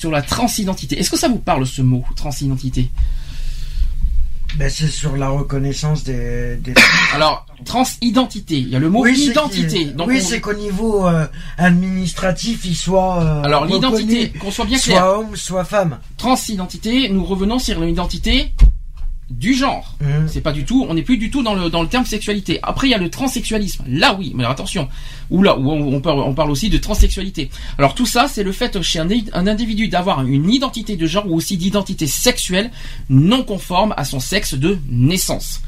Sur la transidentité. Est-ce que ça vous parle ce mot, transidentité? Ben, c'est sur la reconnaissance des. des... Alors, transidentité. Il y a le mot Oui, identité. Donc, oui, on- c'est qu'au niveau euh, administratif, il soit. euh, Alors, l'identité, qu'on soit bien clair. Soit homme, soit femme. transidentité, nous revenons sur l'identité du genre. Mhm. C'est pas du tout, on n'est plus du tout dans le dans le terme sexualité. Après il y a le transsexualisme. Là oui, mais alors, attention. Ou là où on, on parle on parle aussi de transsexualité. Alors tout ça, c'est le fait chez un, un individu d'avoir une identité de genre ou aussi d'identité sexuelle non conforme à son sexe de naissance.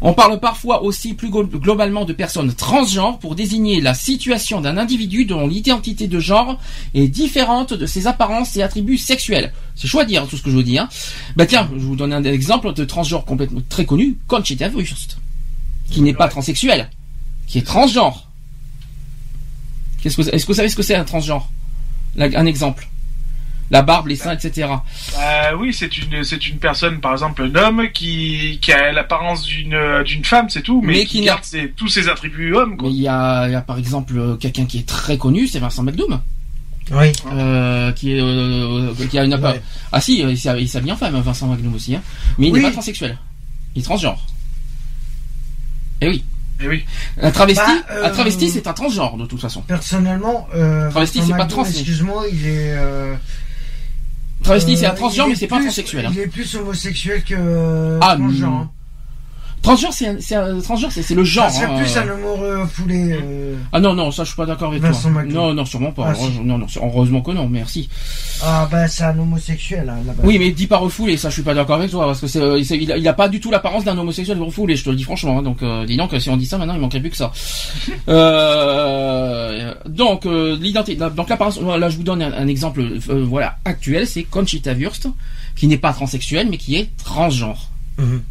On parle parfois aussi plus glo- globalement de personnes transgenres pour désigner la situation d'un individu dont l'identité de genre est différente de ses apparences et attributs sexuels. C'est dire tout ce que je vous dis. Hein. Bah tiens, je vous donne un exemple de transgenre complètement très connu, Conchita Wurst, qui n'est pas transsexuel, qui est transgenre. Qu'est-ce que, est-ce que vous savez ce que c'est un transgenre? Un exemple. La barbe, les seins, etc. Euh, oui, c'est une, c'est une personne, par exemple, un homme qui, qui a l'apparence d'une, d'une femme, c'est tout, mais, Mais qui, qui garde ses- tous ses attributs hommes, quoi. Mais il y a, il y a par exemple euh, quelqu'un qui est très connu, c'est Vincent McDoom. Oui. Euh, qui est euh, qui a une Ouais. ah si il s'habille il s'habille en femme Vincent McDoom aussi hein. mais il Oui. n'est pas transsexuel il est transgenre et oui Eh oui. un travesti Bah, euh, un travesti c'est un transgenre de toute façon Personnellement, euh, Travesti, c'est pas trans, Excuse-moi, il est. euh, travesti c'est un euh, transgenre mais est c'est pas plus- transsexuel hein. Il est plus homosexuel que euh, Ah, transgenre. Transgenre c'est le genre Ça serait hein, plus euh. un homo foulé. Euh... ah non non ça je suis pas d'accord avec Vincent toi non non sûrement pas Ah, si. non non heureusement que non merci Ah bah c'est un homosexuel hein, là-bas. oui mais dis pas refoulé ça je suis pas d'accord avec toi parce que c'est euh, il, a, il a pas du tout l'apparence d'un homosexuel refoulé je te le dis franchement hein. donc euh, dis donc si on dit ça maintenant il manquerait plus que ça Euh, donc euh, l'identité donc l'apparence là je vous donne un, un exemple euh, voilà actuel c'est Conchita Wurst qui n'est pas transsexuel mais qui est transgenre Mhm.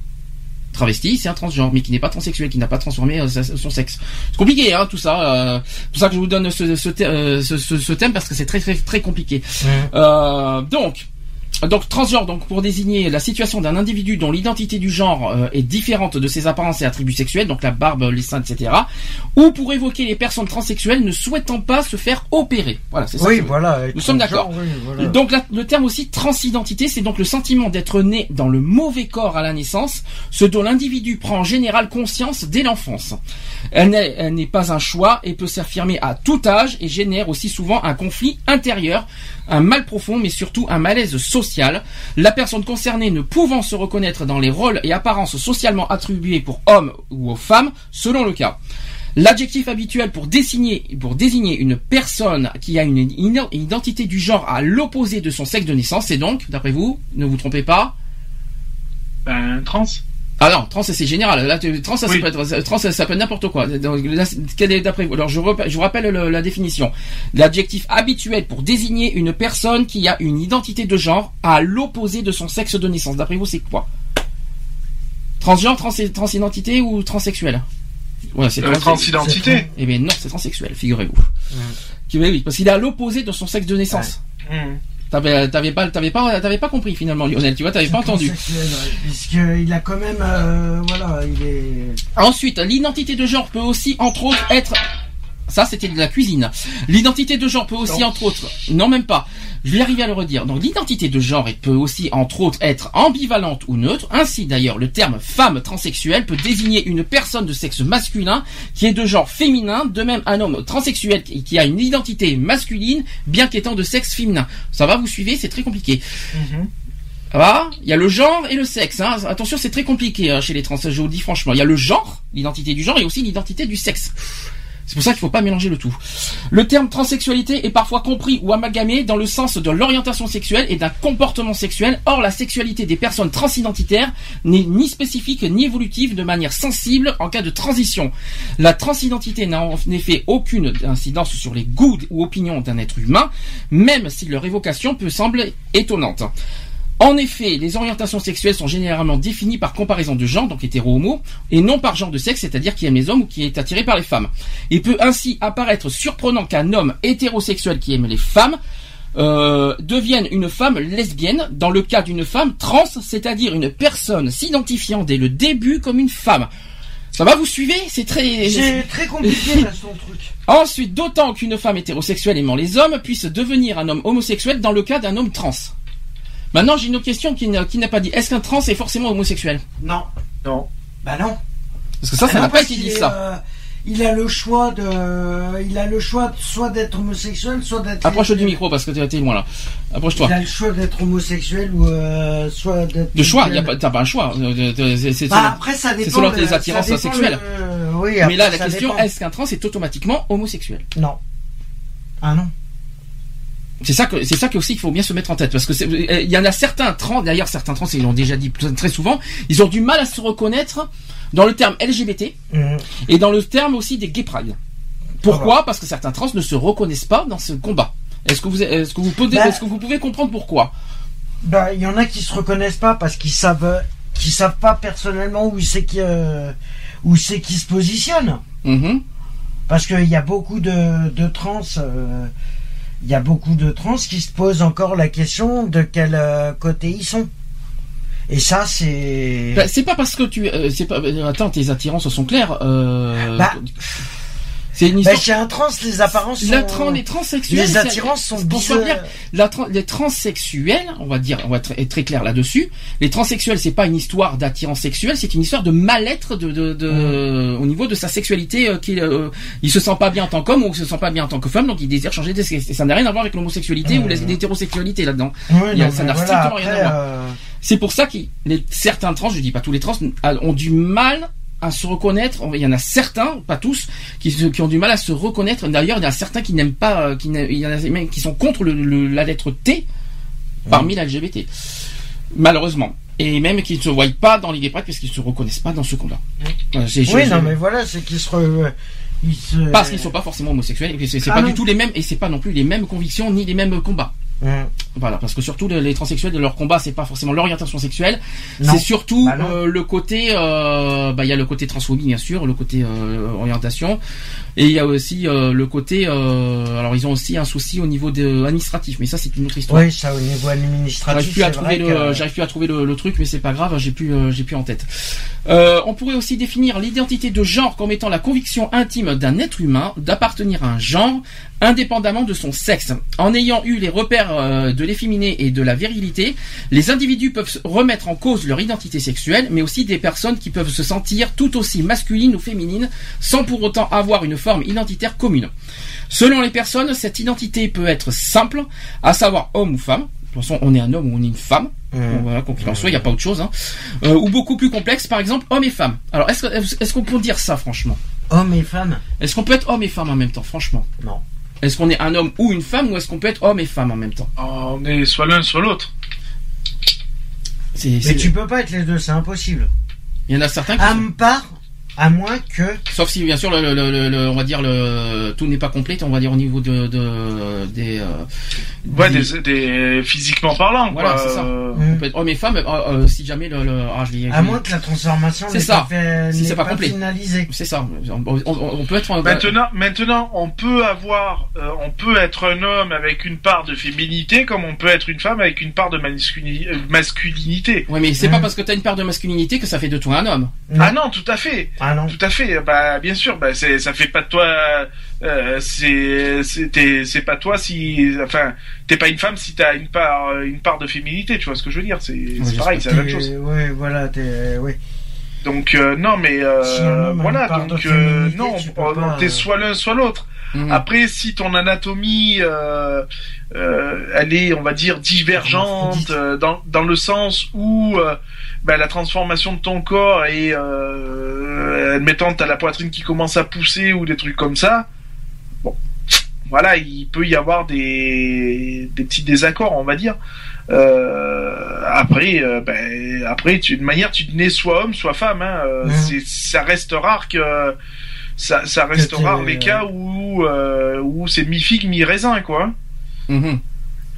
Travesti c'est un transgenre mais qui n'est pas transsexuel qui n'a pas transformé euh, son sexe. C'est compliqué hein tout ça euh, c'est pour ça que je vous donne ce, euh, ce- ce- ce thème parce que c'est très très très compliqué. Donc, donc transgenre, donc pour désigner la situation d'un individu dont l'identité du genre euh, est différente de ses apparences et attributs sexuels, donc la barbe, les seins, etc. Ou pour évoquer les personnes transsexuelles ne souhaitant pas se faire opérer. Voilà, c'est ça. Oui, que- voilà. Nous sommes d'accord. oui, voilà. Donc la- le terme aussi transidentité, c'est donc le sentiment d'être né dans le mauvais corps à la naissance, ce dont l'individu prend en général conscience dès l'enfance. Elle n'est pas un choix et peut s'affirmer à tout âge et génère aussi souvent un conflit intérieur, un mal profond mais surtout un malaise social. La personne concernée ne pouvant se reconnaître dans les rôles et apparences socialement attribués pour hommes ou aux femmes, selon le cas. L'adjectif habituel pour désigner, pour désigner une personne qui a une identité du genre à l'opposé de son sexe de naissance, c'est donc, d'après vous, ne vous trompez pas, Ben, trans. Ah non, trans c'est général. Là, tu- trans ça, Oui. peut être, trans ça, ça peut être n'importe quoi. Donc, là, c'est- quel est d'après vous Alors je, rep- je vous rappelle le- la définition. L'adjectif habituel pour désigner une personne qui a une identité de genre à l'opposé de son sexe de naissance. D'après vous, c'est quoi? Transgenre, trans, transidentité ou transsexuel? Ouais, c'est Euh, trans- transidentité. Eh bien non, c'est transsexuel, figurez-vous. Qui- oui, parce qu'il est à l'opposé de son sexe de naissance. Mhm. T'avais, t'avais pas, t'avais pas, t'avais pas compris finalement, Lionel. Tu vois, t'avais pas entendu. Ouais, Puisqu'il a quand même, euh, voilà, il est. Ensuite, l'identité de genre peut aussi, entre autres, être... Ça, c'était de la cuisine. L'identité de genre peut aussi, entre autres... Non, même pas. Je vais y arriver à le redire. Donc, l'identité de genre peut aussi, entre autres, être ambivalente ou neutre. Ainsi, d'ailleurs, le terme femme transsexuelle peut désigner une personne de sexe masculin qui est de genre féminin. De même, un homme transsexuel qui a une identité masculine, bien qu'étant de sexe féminin. Ça va, vous suivez? C'est très compliqué. Ça va? Il y a le genre et le sexe. Hein. Attention, c'est très compliqué hein, chez les trans. Je vous dis franchement. Il y a le genre, l'identité du genre, et aussi l'identité du sexe. C'est pour ça qu'il faut pas mélanger le tout. Le terme transsexualité est parfois compris ou amalgamé dans le sens de l'orientation sexuelle et d'un comportement sexuel. Or, la sexualité des personnes transidentitaires n'est ni spécifique ni évolutive de manière sensible en cas de transition. La transidentité n'a en effet aucune incidence sur les goûts ou opinions d'un être humain, même si leur évocation peut sembler étonnante. En effet, les orientations sexuelles sont généralement définies par comparaison de genre, donc hétéro-homo, et non par genre de sexe, c'est-à-dire qui aime les hommes ou qui est attiré par les femmes. Il peut ainsi apparaître surprenant qu'un homme hétérosexuel qui aime les femmes euh, devienne une femme lesbienne dans le cas d'une femme trans, c'est-à-dire une personne s'identifiant dès le début comme une femme. Ça va, vous suivez? C'est très... C'est très compliqué là, son truc. Ensuite, d'autant qu'une femme hétérosexuelle aimant les hommes puisse devenir un homme homosexuel dans le cas d'un homme trans. Maintenant, j'ai une autre question qui n'a qui n'a pas dit. Est-ce qu'un trans est forcément homosexuel? Non. Non. Bah non. Parce que ça, ça non, n'a pas parce été qu'il dit ça. euh, il a le choix de, il a le choix soit d'être homosexuel, soit d'être. Approche du micro parce que t'es t'es loin là. Approche-toi. Il a le choix d'être homosexuel ou euh, soit d'être. De choix, y a pas, t'as pas un choix. Euh, de- de- c'est- c'est- Bah, après, ça dépend. selon de- tes ça attirances dépend sexuelles. le- Oui, Mais après, là, la ça question, dépend. est-ce qu'un trans est automatiquement homosexuel? Non. Ah non. C'est ça que c'est ça que aussi qu'il faut bien se mettre en tête parce que euh, il y en a certains trans d'ailleurs certains trans ils l'ont déjà dit très souvent ils ont du mal à se reconnaître dans le terme LGBT Mhm. et dans le terme aussi des gay pride. Pourquoi? Parce que certains trans ne se reconnaissent pas dans ce combat. Est-ce que vous est-ce que vous pouvez Bah- est-ce que vous pouvez comprendre pourquoi? Bah, il y en a qui se reconnaissent pas parce qu'ils savent, qu'ils savent pas personnellement où c'est qui, euh, où c'est qui se positionne. Mhm. Parce qu'il y a beaucoup de, de trans, euh, il y a beaucoup de trans qui se posent encore la question de quel euh, côté ils sont. Et ça, c'est. Bah, c'est pas parce que tu euh, c'est pas euh, attends tes attirances sont claires euh, Bah, c'est une Bah, histoire chez un trans, les apparences sont. la tran- les transsexuels les attirances sont bizarres. la tran- les transsexuels, on va dire, on va être, être très clair là-dessus. Les transsexuels, c'est pas une histoire d'attirance sexuelle, c'est une histoire de mal-être de, de, de- au niveau de sa sexualité. Euh, qu'il, euh, il se sent pas bien en tant qu'homme ou il se sent pas bien en tant que femme, donc il désire changer de sexe. Et Ça n'a rien à voir avec l'homosexualité ou l'hétérosexualité là-dedans. Ça n'a voilà, strictement rien à voir. euh, C'est pour ça que les, certains trans, je dis pas tous les trans, ont du mal à se reconnaître. Il y en a certains, pas tous, qui, ont du mal à se reconnaître. D'ailleurs, il y en a certains qui n'aiment pas, euh, qui, n'a- il y en a même qui sont contre le, le- la lettre T parmi la LGBT. Malheureusement. Et même qui ne se voient pas dans les parce qu'ils ne se reconnaissent pas dans ce combat. Je- Oui, non, mais voilà, c'est qu'ils se. re- ils se- Parce qu'ils ne sont pas forcément homosexuels. et C'est c'est Ah pas non. du tout les mêmes, et c'est pas non plus les mêmes convictions ni les mêmes combats. Hum. Voilà, parce que surtout les, les transsexuels de leur combat, c'est pas forcément l'orientation sexuelle, c'est surtout Bah euh, le côté, euh, bah il y a le côté transphobie bien sûr, le côté euh, orientation, et il y a aussi euh, le côté, euh, alors ils ont aussi un souci au niveau de administratif, mais ça c'est une autre histoire. Oui, ça au niveau J'arrive administratif. plus à trouver le, que- j'arrive plus à trouver le, le truc, mais c'est pas grave, j'ai plus, euh, j'ai plus en tête. On pourrait aussi définir l'identité de genre comme étant la conviction intime d'un être humain d'appartenir à un genre, indépendamment de son sexe. En ayant eu les repères de l'efféminé et de la virilité, les individus peuvent remettre en cause leur identité sexuelle, mais aussi des personnes qui peuvent se sentir tout aussi masculines ou féminines, sans pour autant avoir une forme identitaire commune. Selon les personnes, cette identité peut être simple, à savoir homme ou femme. De toute façon, on est un homme ou on est une femme. Bon, voilà, quoi qu'il en soit, il n'y a pas autre chose. Hein. Euh, ou beaucoup plus complexe, par exemple, homme et femme. Alors, est-ce que- est-ce qu'on peut dire ça, franchement? Hommes et femmes Est-ce qu'on peut être homme et femme en même temps, franchement? Non. Est-ce qu'on est un homme ou une femme, ou est-ce qu'on peut être homme et femme en même temps? On est soit l'un, soit l'autre. C'est, Mais tu peux pas être les deux, c'est impossible. Il y en a certains qui À sont- part, à moins que. Sauf si, bien sûr, le, le- le- le- on va dire, le, tout n'est pas complet, on va dire, au niveau de, de- des... euh, Ouais, des- des, des- physiquement parlant, Voilà, quoi. c'est ça. Euh, on peut être homme et femme, euh, euh, si jamais le... le- ah, je À moins que la transformation C'est n'est ça. pas, fait, Si pas pas complet. finalisée. C'est ça. On, on- on peut être... Maintenant, maintenant, on peut avoir, euh, on peut être un homme avec une part de féminité, comme on peut être une femme avec une part de masculi- euh, masculinité. Ouais, mais c'est Hein. pas parce que t'as une part de masculinité que ça fait de toi un homme. Ah non, tout à fait, Ah non. tout à fait. Bah, bien sûr, bah, c'est, ça fait pas de toi, euh, c'est, c'est, pas toi si, enfin, t'es pas une femme si t'as une part, une part de féminité. Tu vois ce que je veux dire C'est, pareil, c'est la même chose. Ouais, voilà, t'es. Ouais. Donc euh, non, mais euh, Si voilà, donc euh, non, t'es euh, soit l'un soit l'autre. Mhm. Après, si ton anatomie, euh, euh, elle est, on va dire, divergente euh, dans, dans le sens où euh, bah, la transformation de ton corps est, euh, admettons, t'as la poitrine qui commence à pousser ou des trucs comme ça. Bon, voilà, il peut y avoir des, des petits désaccords, on va dire. Euh, après, euh, ben, après, tu, de manière, tu nais soit homme, soit femme. Hein, euh, Mhm. ça reste rare que ça, ça reste Que t'es- rare les cas où euh, où c'est mi figue mi raisin quoi. Mhm.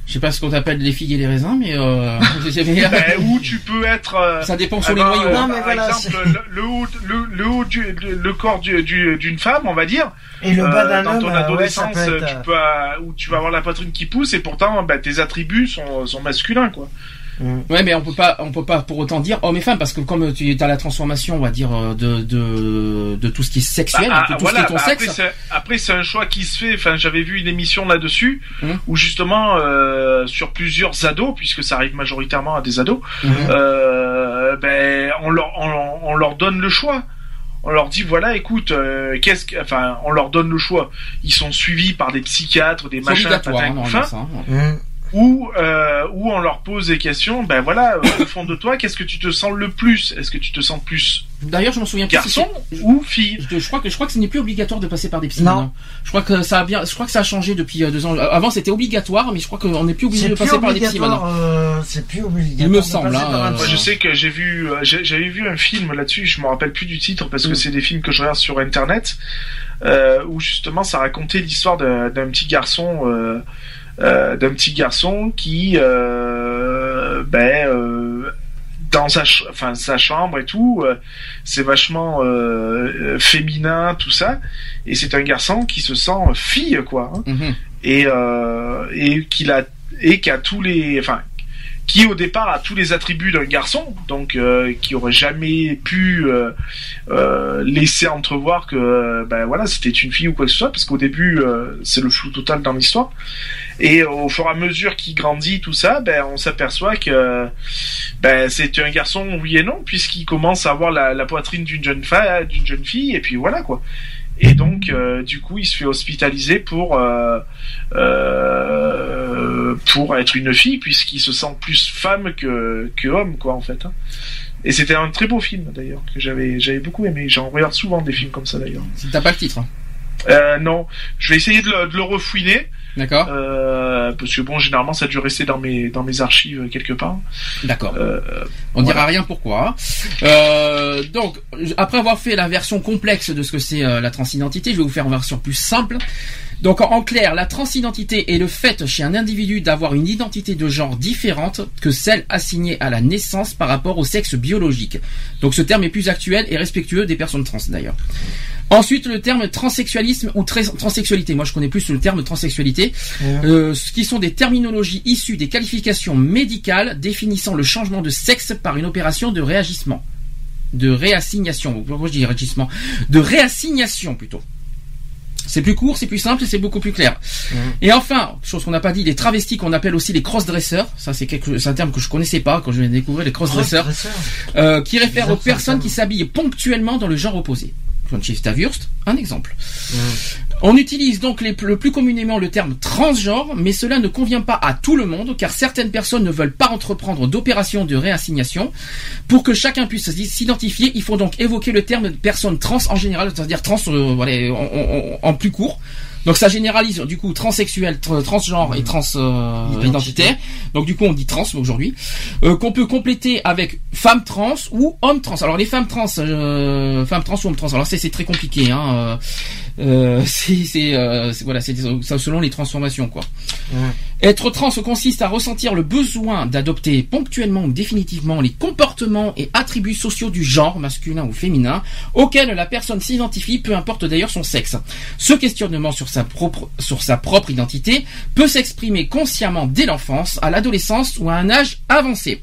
Je sais pas ce qu'on appelle les figues et les raisins, mais euh, ben, où tu peux être. euh, ça dépend sur les avoir, noyaux. euh, Non, mais par voilà, exemple, le, le haut, le, le haut du, le, le corps du- du- d'une femme, on va dire. Et le bas euh, d'un dans ton euh, ouais, ça adolescence, être. tu peux, euh, où tu vas avoir la poitrine qui pousse et pourtant, ben, tes attributs sont, sont masculins, quoi. Euh, Ouais, mais on peut pas, on peut pas pour autant dire homme et femme parce que comme tu as la transformation, on va dire euh, de de, de tout ce qui est sexuel, Bah, de tout voilà, ce qui est ton bah, après, sexe. c'est, après, c'est un choix qui se fait. Enfin, j'avais vu une émission là-dessus Mhm. où justement, euh, sur plusieurs ados, puisque ça arrive majoritairement à des ados, Mhm. euh, ben, on leur, on, on leur donne le choix. On leur dit voilà, écoute, euh, qu'est-ce que, enfin, on leur donne le choix. Ils sont suivis par des psychiatres, des machins, obligatoire, hein, ou euh, où on leur pose des questions. Ben voilà, euh, au fond de toi, qu'est-ce que tu te sens le plus? Est-ce que tu te sens plus D'ailleurs, je m'en souviens plus. garçon ou fille? Je, je crois que je crois que ce n'est plus obligatoire de passer par des psys. Non. maintenant. Je crois que ça a bien, je crois que ça a changé depuis euh, deux ans. Avant, c'était obligatoire, mais je crois qu'on n'est plus obligé de plus passer par des psys maintenant. obligatoire. euh, c'est plus obligatoire. Il me de semble, passer hein, euh, je sais que j'ai vu, j'avais vu un film là-dessus. Je me rappelle plus du titre parce que Mm. c'est des films que je regarde sur internet euh, où justement ça racontait l'histoire d'un d'un petit garçon, euh, d'un petit garçon qui, euh, ben, euh, dans sa, ch- enfin sa chambre et tout, euh, c'est vachement euh, féminin tout ça, et c'est un garçon qui se sent fille quoi. hein Mhm. et euh, et qu'il a et qui a tous les enfin qui au départ a tous les attributs d'un garçon donc euh, qui aurait jamais pu euh, euh, laisser entrevoir que ben voilà c'était une fille ou quoi que ce soit parce qu'au début c'est le flou total dans l'histoire. Et au fur et à mesure qu'il grandit tout ça ben on s'aperçoit que ben c'est un garçon oui et non puisqu'il commence à avoir la, la poitrine d'une jeune femme d'une jeune fille et puis voilà quoi et donc, euh, du coup, il se fait hospitaliser pour euh, euh, pour être une fille, puisqu'il se sent plus femme que, que homme, quoi, en fait. hein. Et c'était un très beau film, d'ailleurs, que j'avais j'avais beaucoup aimé. J'en regarde souvent des films comme ça, d'ailleurs. T'as pas le titre, hein. Euh, non, je vais essayer de le, de le refouiner, d'accord euh, parce que bon, généralement, ça a dû rester dans mes dans mes archives quelque part. D'accord. Euh, On dira rien pourquoi. Euh, donc, après avoir fait la version complexe de ce que c'est euh, la transidentité, je vais vous faire une version plus simple. Donc, en, en clair, la transidentité est le fait chez un individu d'avoir une identité de genre différente que celle assignée à la naissance par rapport au sexe biologique. Donc, ce terme est plus actuel et respectueux des personnes trans d'ailleurs. Ensuite, le terme transsexualisme ou trans- transsexualité. Moi, je connais plus le terme transsexualité. Euh, ce qui sont des terminologies issues des qualifications médicales définissant le changement de sexe par une opération de réagissement. De réassignation. Pourquoi je dis réagissement De réassignation plutôt. C'est plus court, c'est plus simple et c'est beaucoup plus clair. Et enfin, chose qu'on n'a pas dit, les travestis qu'on appelle aussi les cross-dresseurs. Ça, c'est un terme que je connaissais pas quand je viens de découvrir les cross-dresseurs. Euh, qui réfère aux Bizarre, personnes qui s'habillent ponctuellement dans le genre opposé. Un exemple. On utilise donc les- le plus communément le terme transgenre, mais cela ne convient pas à tout le monde, car certaines personnes ne veulent pas entreprendre d'opérations de réassignation. Pour que chacun puisse s'identifier, il faut donc évoquer le terme personne trans en général, c'est-à-dire trans euh, voilà, en, en- en plus court. Donc ça généralise du coup transsexuel, tr- transgenre et trans euh, identitaire. Donc du coup on dit trans aujourd'hui. Euh, qu'on peut compléter avec femme trans ou homme trans. Alors les femmes trans, euh, femmes trans ou hommes trans. Alors c'est c'est très compliqué. Hein. Euh, euh, c'est euh, voilà, c'est selon les transformations quoi. Être trans consiste à ressentir le besoin d'adopter ponctuellement ou définitivement les comportements et attributs sociaux du genre masculin ou féminin auquel la personne s'identifie, peu importe d'ailleurs son sexe. Ce questionnement sur sa propre sur sa propre identité peut s'exprimer consciemment dès l'enfance, à l'adolescence ou à un âge avancé.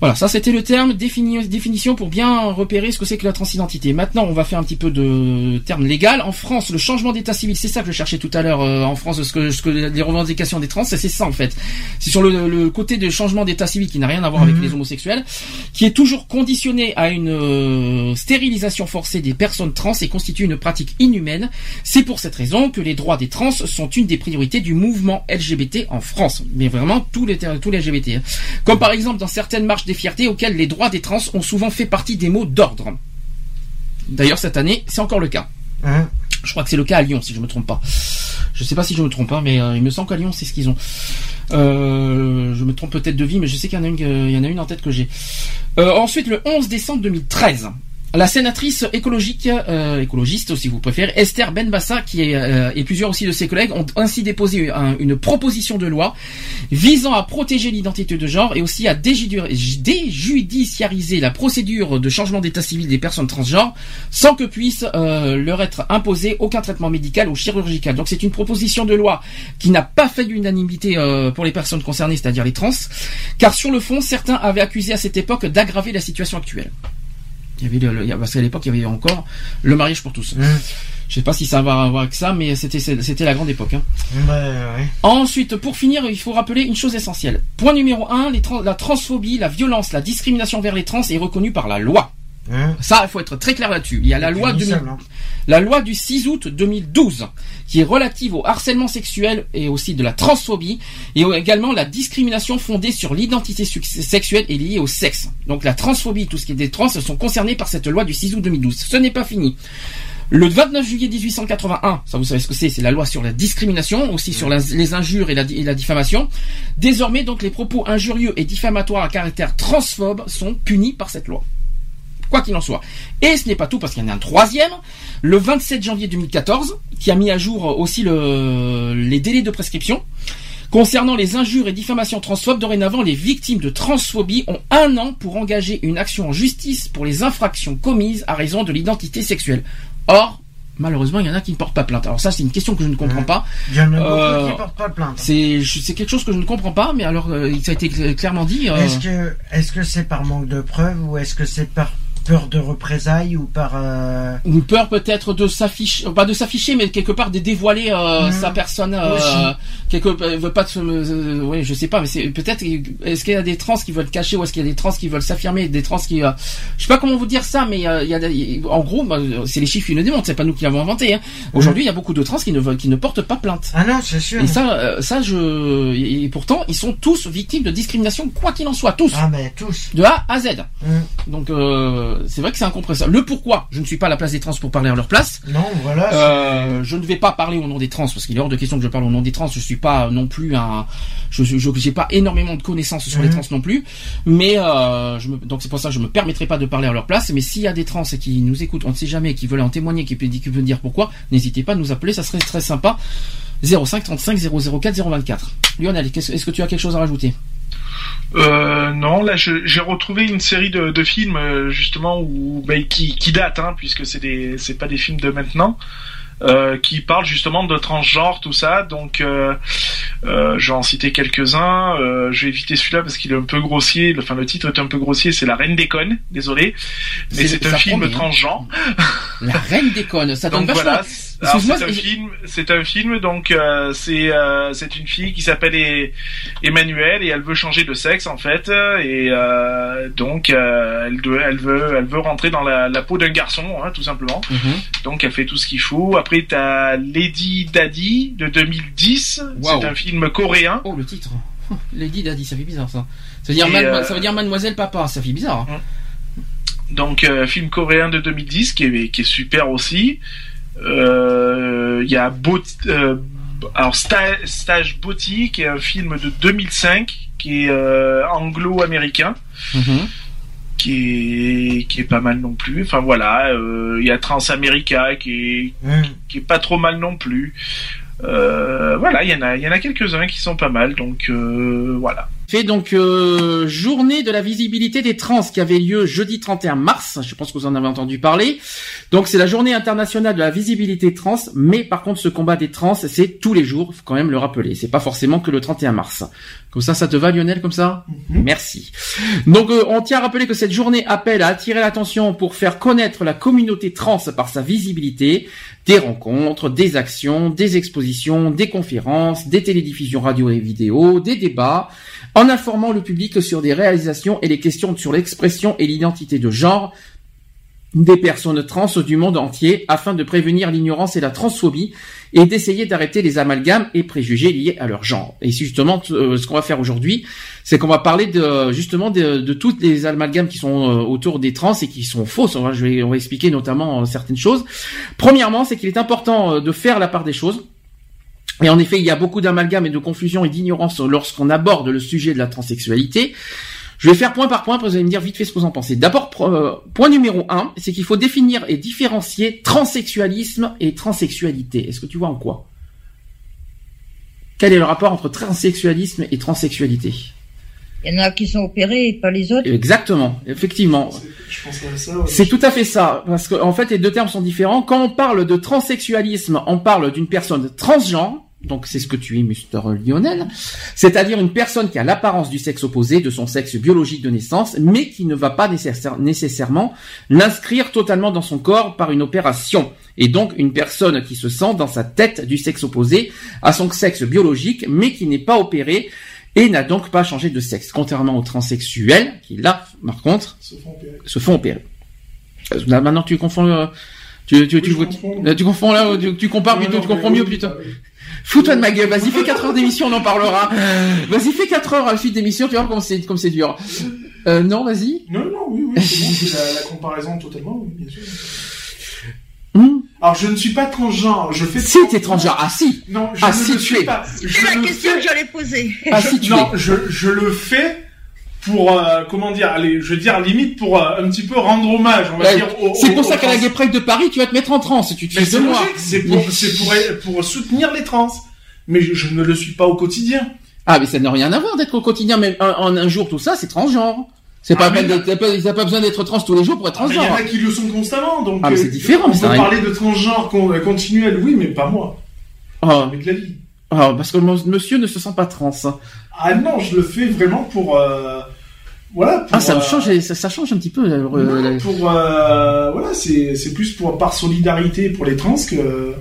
Voilà, ça c'était le terme défini- définition pour bien repérer ce que c'est que la transidentité. Maintenant, on va faire un petit peu de terme légal. En France, le changement d'état civil, c'est ça que je cherchais tout à l'heure euh, en France, ce que, ce que les revendications des trans, c'est c'est ça en fait. C'est sur le, le côté de changement d'état civil qui n'a rien à voir avec les homosexuels, qui est toujours conditionné à une euh, stérilisation forcée des personnes trans et constitue une pratique inhumaine. C'est pour cette raison que les droits des trans sont une des priorités du mouvement LGBT en France. Mais vraiment tous les tous les LGBT. hein. Comme par exemple dans certaines marches des fiertés auxquelles les droits des trans ont souvent fait partie des mots d'ordre. D'ailleurs, cette année, c'est encore le cas. Hein Je crois que c'est le cas à Lyon, si je me trompe pas. Je sais pas si je me trompe, hein, mais euh, il me semble qu'à Lyon, c'est ce qu'ils ont. Euh, je me trompe peut-être de vie, mais je sais qu'il y en a une, il y en a une en tête que j'ai. Euh, ensuite, le 11 décembre 2013. La sénatrice écologique, euh, écologiste si vous préférez, Esther Benbassa, qui est, euh, et plusieurs aussi de ses collègues ont ainsi déposé un- une proposition de loi visant à protéger l'identité de genre et aussi à déjudiciariser la procédure de changement d'état civil des personnes transgenres sans que puisse euh, leur être imposé aucun traitement médical ou chirurgical. Donc c'est une proposition de loi qui n'a pas fait l'unanimité euh, pour les personnes concernées, c'est-à-dire les trans, car sur le fond, certains avaient accusé à cette époque d'aggraver la situation actuelle. Il y avait le, parce qu'à l'époque, il y avait encore le mariage pour tous. Mmh. Je sais pas si ça va avoir avec ça, mais c'était c'était la grande époque. hein. Ouais, ouais. Ensuite, pour finir, il faut rappeler une chose essentielle. Point numéro un, les trans- la transphobie, la violence, la discrimination vers les trans est reconnue par la loi. Hein Ça, il faut être très clair là-dessus. Il y a la loi, 2000 Punissable, hein. la loi du 6 août 2012, qui est relative au harcèlement sexuel et aussi de la transphobie, et également la discrimination fondée sur l'identité sexuelle et liée au sexe. Donc la transphobie, tout ce qui est des trans, sont concernés par cette loi du 6 août 2012. Ce n'est pas fini. Le 29 juillet 1881, ça vous savez ce que c'est, c'est la loi sur la discrimination, aussi sur la- les injures et la, et la diffamation. Désormais, donc, les propos injurieux et diffamatoires à caractère transphobe sont punis par cette loi. Quoi qu'il en soit. Et ce n'est pas tout parce qu'il y en a un troisième, le 27 janvier 2014, qui a mis à jour aussi le, les délais de prescription. Concernant les injures et diffamations transphobes, dorénavant, les victimes de transphobie ont un an pour engager une action en justice pour les infractions commises à raison de l'identité sexuelle. Or, malheureusement, il y en a qui ne portent pas plainte. Alors ça, c'est une question que je ne comprends pas. Il y en a beaucoup Euh, qui portent pas plainte. C'est je- c'est quelque chose que je ne comprends pas, mais alors euh, ça a été cl- clairement dit. euh, Est-ce que est-ce que c'est par manque de preuves ou est-ce que c'est par peur de représailles ou par euh, une peur peut-être de s'afficher, pas de s'afficher, mais quelque part de dévoiler euh, Mhm. sa personne. Euh, quelque, euh, veut pas de se, euh, ouais, je sais pas, mais c'est peut-être. Est-ce qu'il y a des trans qui veulent cacher ou est-ce qu'il y a des trans qui veulent s'affirmer, des trans qui, euh, je sais pas comment vous dire ça, mais euh, il y a, des- en gros, bah, c'est les chiffres qui le démontrent. C'est pas nous qui l'avons inventé. Hein. Aujourd'hui, il y a beaucoup de trans qui ne veulent, qui ne portent pas plainte. Ah non, c'est sûr. Et ça, ça, je, et pourtant, ils sont tous victimes de discrimination, quoi qu'il en soit, tous, Ah mais tous. de A à Z. Hum. Donc, euh, c'est vrai que c'est incompressible. Le pourquoi, je ne suis pas à la place des trans pour parler à leur place. Non, voilà. Euh, je ne vais pas parler au nom des trans parce qu'il est hors de question que je parle au nom des trans. Je suis pas non plus un, je j'ai pas énormément de connaissances sur les Mhm. trans non plus. Mais euh, je me, donc c'est pour ça que je me permettrai pas de parler à leur place. Mais s'il y a des trans qui nous écoutent, on ne sait jamais, qui veulent en témoigner, qui peuvent, qui peuvent dire pourquoi, n'hésitez pas à nous appeler, ça serait très sympa. 05 35 004 024. Lionel, est-ce que tu as quelque chose à rajouter? Euh, non, là j'ai retrouvé une série de, de films euh, justement où bah, qui, qui datent, hein, puisque c'est des c'est pas des films de maintenant, euh, qui parlent justement de transgenre tout ça. Donc euh, euh, je vais en citer quelques-uns. Euh, je vais éviter celui-là parce qu'il est un peu grossier. Le, enfin le titre est un peu grossier. C'est La Reine des connes. Désolé, mais C'est- un film promet, hein. transgenre. La reine des connes, ça donne Donc vachement. voilà. C'est un film, c'est un film, donc euh, c'est euh, c'est une fille qui s'appelle E- Emmanuelle et elle veut changer de sexe en fait et euh, donc elle veut elle veut rentrer dans la, la peau d'un garçon hein, tout simplement. Mhm. Donc elle fait tout ce qu'il faut. Après t'as Lady Daddy de 2010, Waouh. c'est un film coréen. Oh le titre. Lady Daddy, ça fait bizarre ça. Ça veut dire, Et, mademo- ça veut dire Mademoiselle Papa, ça fait bizarre. hein. Donc film coréen de 2010 qui est qui est super aussi. Euh, Il y a euh, alors Sta- Stage Boti qui est un film de 2005 qui est euh, anglo-américain Mhm. qui est qui est pas mal non plus. Enfin voilà, euh, il y a Transamerica qui est qui est pas trop mal non plus. Euh, voilà, il y en a il y en a quelques-uns qui sont pas mal donc euh, voilà. Fait donc euh, journée de la visibilité des trans qui avait lieu jeudi 31 mars. Je pense que vous en avez entendu parler. Donc c'est la journée internationale de la visibilité trans, mais par contre ce combat des trans c'est tous les jours. Faut quand même le rappeler. C'est pas forcément que le 31 mars. Comme ça, ça te va Lionel comme ça? Merci. Donc euh, on tient à rappeler que cette journée appelle à attirer l'attention pour faire connaître la communauté trans par sa visibilité, des rencontres, des actions, des expositions, des conférences, des télédiffusions radio et vidéo, des débats, en informant le public sur des réalisations et les questions sur l'expression et l'identité de genre des personnes trans du monde entier afin de prévenir l'ignorance et la transphobie et d'essayer d'arrêter les amalgames et préjugés liés à leur genre. Et justement euh, ce qu'on va faire aujourd'hui, c'est qu'on va parler justement de, toutes les amalgames qui sont euh, autour des trans et qui sont fausses. On va, je vais, on va expliquer notamment euh, certaines choses. Premièrement, c'est qu'il est important de faire la part des choses. Et en effet, il y a beaucoup d'amalgames et de confusion et d'ignorance lorsqu'on aborde le sujet de la transsexualité. Je vais faire point par point, pour vous allez me dire vite fait ce que vous en pensez. D'abord, euh, point numéro un, c'est qu'il faut définir et différencier transsexualisme et transsexualité. Est-ce que tu vois en quoi? Quel est le rapport entre transsexualisme et transsexualité? Il y en a qui sont opérés et pas les autres. Exactement, effectivement. C'est tout à fait ça, parce qu'en en fait les deux termes sont différents. Quand on parle de transsexualisme, on parle d'une personne transgenre, donc c'est ce que tu es, Mister Lionel, c'est-à-dire une personne qui a l'apparence du sexe opposé, de son sexe biologique de naissance, mais qui ne va pas nécessairement l'inscrire totalement dans son corps par une opération. Et donc une personne qui se sent dans sa tête du sexe opposé à son sexe biologique, mais qui n'est pas opérée et n'a donc pas changé de sexe, contrairement aux transsexuels, qui là, par contre, se font opérer. Euh, maintenant tu confonds... Euh, tu, tu, tu, tu, confonds là, tu, compares plutôt, tu comprends mieux plutôt. Fous-toi de ma gueule, vas-y, fais 4 heures d'émission, on en parlera. Vas-y, fais 4 heures à la suite d'émission, tu vois comme c'est, comme c'est dur. Euh, non, vas-y. Non, non, oui, oui, c'est bon, la, la, comparaison totalement, bien sûr. Hmm. Alors, je ne suis pas transgenre, je fais... Si, t'es transgenre, ah si Non, je ah, ne si, le suis es. pas. C'est la question que j'allais poser. Ah si, tu non, es. je, je le fais pour euh, comment dire allez je veux dire limite pour euh, un petit peu rendre hommage on va dire c'est pour ça qu'à la trans. Gay Pride de Paris, tu vas te mettre en transe, tu te mais c'est de moi. c'est pour c'est pour pour soutenir les trans mais je, je ne le suis pas au quotidien Ah, mais ça n'a rien à voir d'être au quotidien, un, en un jour, tout ça, c'est transgenre. C'est Ah, pas, mais pas, besoin d'être trans tous les jours pour être Ah, mais il y en transgenre. a qui le sont constamment donc Ah, mais euh, c'est différent, on mais peut rien- parler de transgenre euh, continuel oui mais pas moi Ah, avec la vie ah, parce que mon- monsieur ne se sent pas trans. ah non je le fais vraiment pour euh, voilà pour, Ah, ça me euh, change, ça, ça change un petit peu. euh, la- pour euh, voilà c'est c'est plus pour par solidarité pour les trans que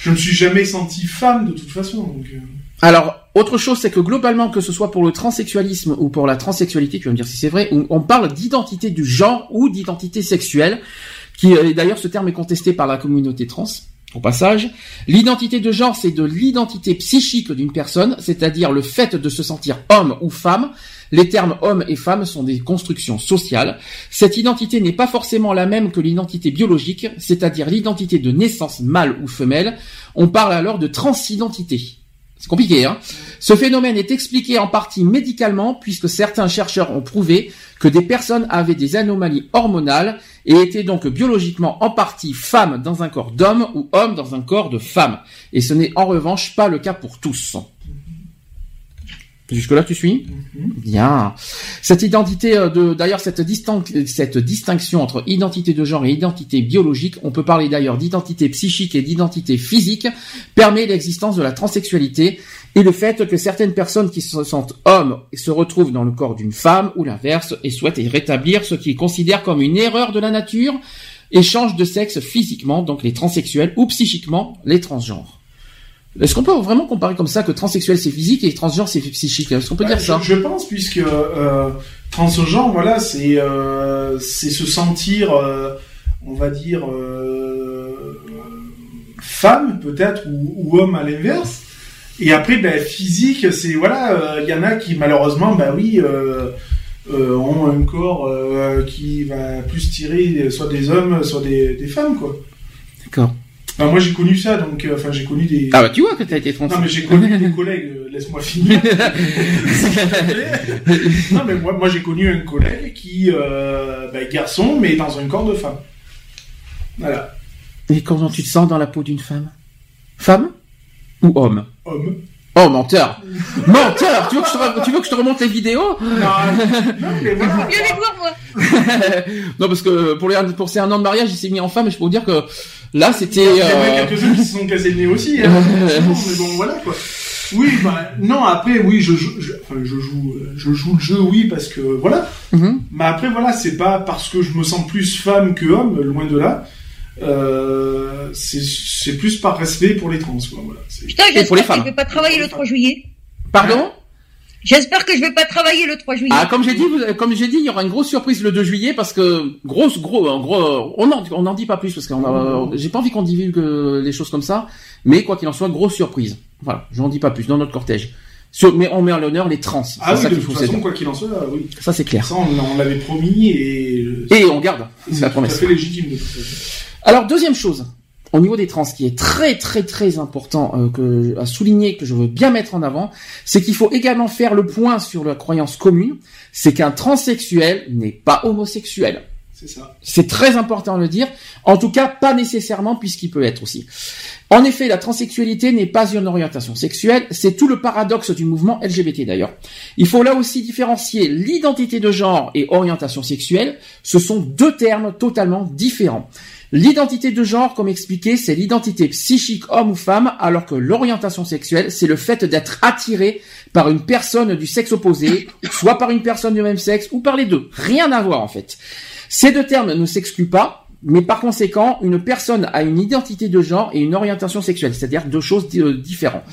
je me suis jamais senti femme de toute façon donc euh. Alors, autre chose, c'est que globalement, que ce soit pour le transsexualisme ou pour la transsexualité, tu vas me dire si c'est vrai, on parle d'identité du genre ou d'identité sexuelle, qui d'ailleurs ce terme est contesté par la communauté trans. Au passage, l'identité de genre, c'est de l'identité psychique d'une personne, c'est-à-dire le fait de se sentir homme ou femme. Les termes homme et femme sont des constructions sociales. Cette identité n'est pas forcément la même que l'identité biologique, c'est-à-dire l'identité de naissance mâle ou femelle. On parle alors de transidentité. C'est compliqué, hein? Ce phénomène est expliqué en partie médicalement, puisque certains chercheurs ont prouvé que des personnes avaient des anomalies hormonales et étaient donc biologiquement en partie femmes dans un corps d'homme ou homme dans un corps de femme. Et ce n'est en revanche pas le cas pour tous. Jusque-là, tu suis Bien. Cette identité euh, de, d'ailleurs, cette distinction entre identité de genre et identité biologique, on peut parler d'ailleurs d'identité psychique et d'identité physique, permet l'existence de la transsexualité et le fait que certaines personnes qui se sentent hommes se retrouvent dans le corps d'une femme ou l'inverse et souhaitent y rétablir ce qu'ils considèrent comme une erreur de la nature et changent de sexe physiquement, donc les transsexuels, ou psychiquement, les transgenres. Est-ce qu'on peut vraiment comparer comme ça que transsexuel c'est physique et transgenre c'est psychique? Est-ce qu'on peut Ouais, dire ça? je, je pense puisque euh, transgenre, voilà, c'est euh, c'est se sentir, euh, on va dire, femme peut-être ou, ou homme à l'inverse. Et après, ben, physique, c'est voilà, il y en a qui malheureusement, bah oui, ont un corps qui va plus tirer soit des hommes, soit des, des femmes, quoi. Enfin, moi, j'ai connu ça, donc, euh, enfin, j'ai connu des. Ah bah tu vois que t'as été trans. Non, mais j'ai connu des collègues, euh, laisse-moi finir. non, mais moi, moi j'ai connu un collègue qui, euh, bah, garçon, mais dans un corps de femme. Voilà. Et comment tu te sens dans la peau d'une femme? Femme ou homme? Homme. Oh menteur Menteur tu veux, que je te, re- tu veux que je te remonte les vidéos? Non, non, mais voilà. Je vais les voir, moi. Non parce que pour, les, pour ces un an de mariage il s'est mis en femme et je peux vous dire que là c'était... Il y en a euh, quelques-uns qui se sont cassés le nez aussi. Hein, mais bon, voilà quoi. Oui, bah, non, après, oui, je joue, je, enfin, je joue, je joue le jeu, oui, parce que, voilà. mhm. Mais après, voilà, c'est pas parce que je me sens plus femme que homme, loin de là. Euh, c'est plus par respect pour les trans, quoi, voilà. Putain, Et pour les j'espère femmes. qu'il ne peut pas travailler le 3 juillet. Pardon? J'espère que je vais pas travailler le 3 juillet. Ah, comme j'ai dit, vous- comme j'ai dit, il y aura une grosse surprise le 2 juillet parce que grosse, gros, en gros, on n'en on dit pas plus parce qu'on a, j'ai pas envie qu'on divulgue euh, les choses comme ça, mais quoi qu'il en soit, grosse surprise. Voilà, j'en dis pas plus dans notre cortège. Sur- mais on met à l'honneur les trans. Ah oui, ça de toute façon, quoi qu'il en soit, oui. Ça c'est clair. Ça, on, on l'avait promis et. Et on garde. C'est la tout à promesse. fait légitime de toute façon. Alors deuxième chose, au niveau des trans, qui est très très très important euh, que, à souligner, que je veux bien mettre en avant, c'est qu'il faut également faire le point sur la croyance commune, c'est qu'un transsexuel n'est pas homosexuel. C'est ça. C'est très important de le dire. En tout cas, pas nécessairement puisqu'il peut être aussi. En effet, la transsexualité n'est pas une orientation sexuelle, c'est tout le paradoxe du mouvement LGBT d'ailleurs. Il faut là aussi différencier l'identité de genre et orientation sexuelle. Ce sont deux termes totalement différents. L'identité de genre, comme expliqué, c'est l'identité psychique homme ou femme, alors que l'orientation sexuelle, c'est le fait d'être attiré par une personne du sexe opposé, soit par une personne du même sexe, ou par les deux. Rien à voir en fait. Ces deux termes ne s'excluent pas, mais par conséquent, une personne a une identité de genre et une orientation sexuelle, c'est-à-dire deux choses euh, différentes.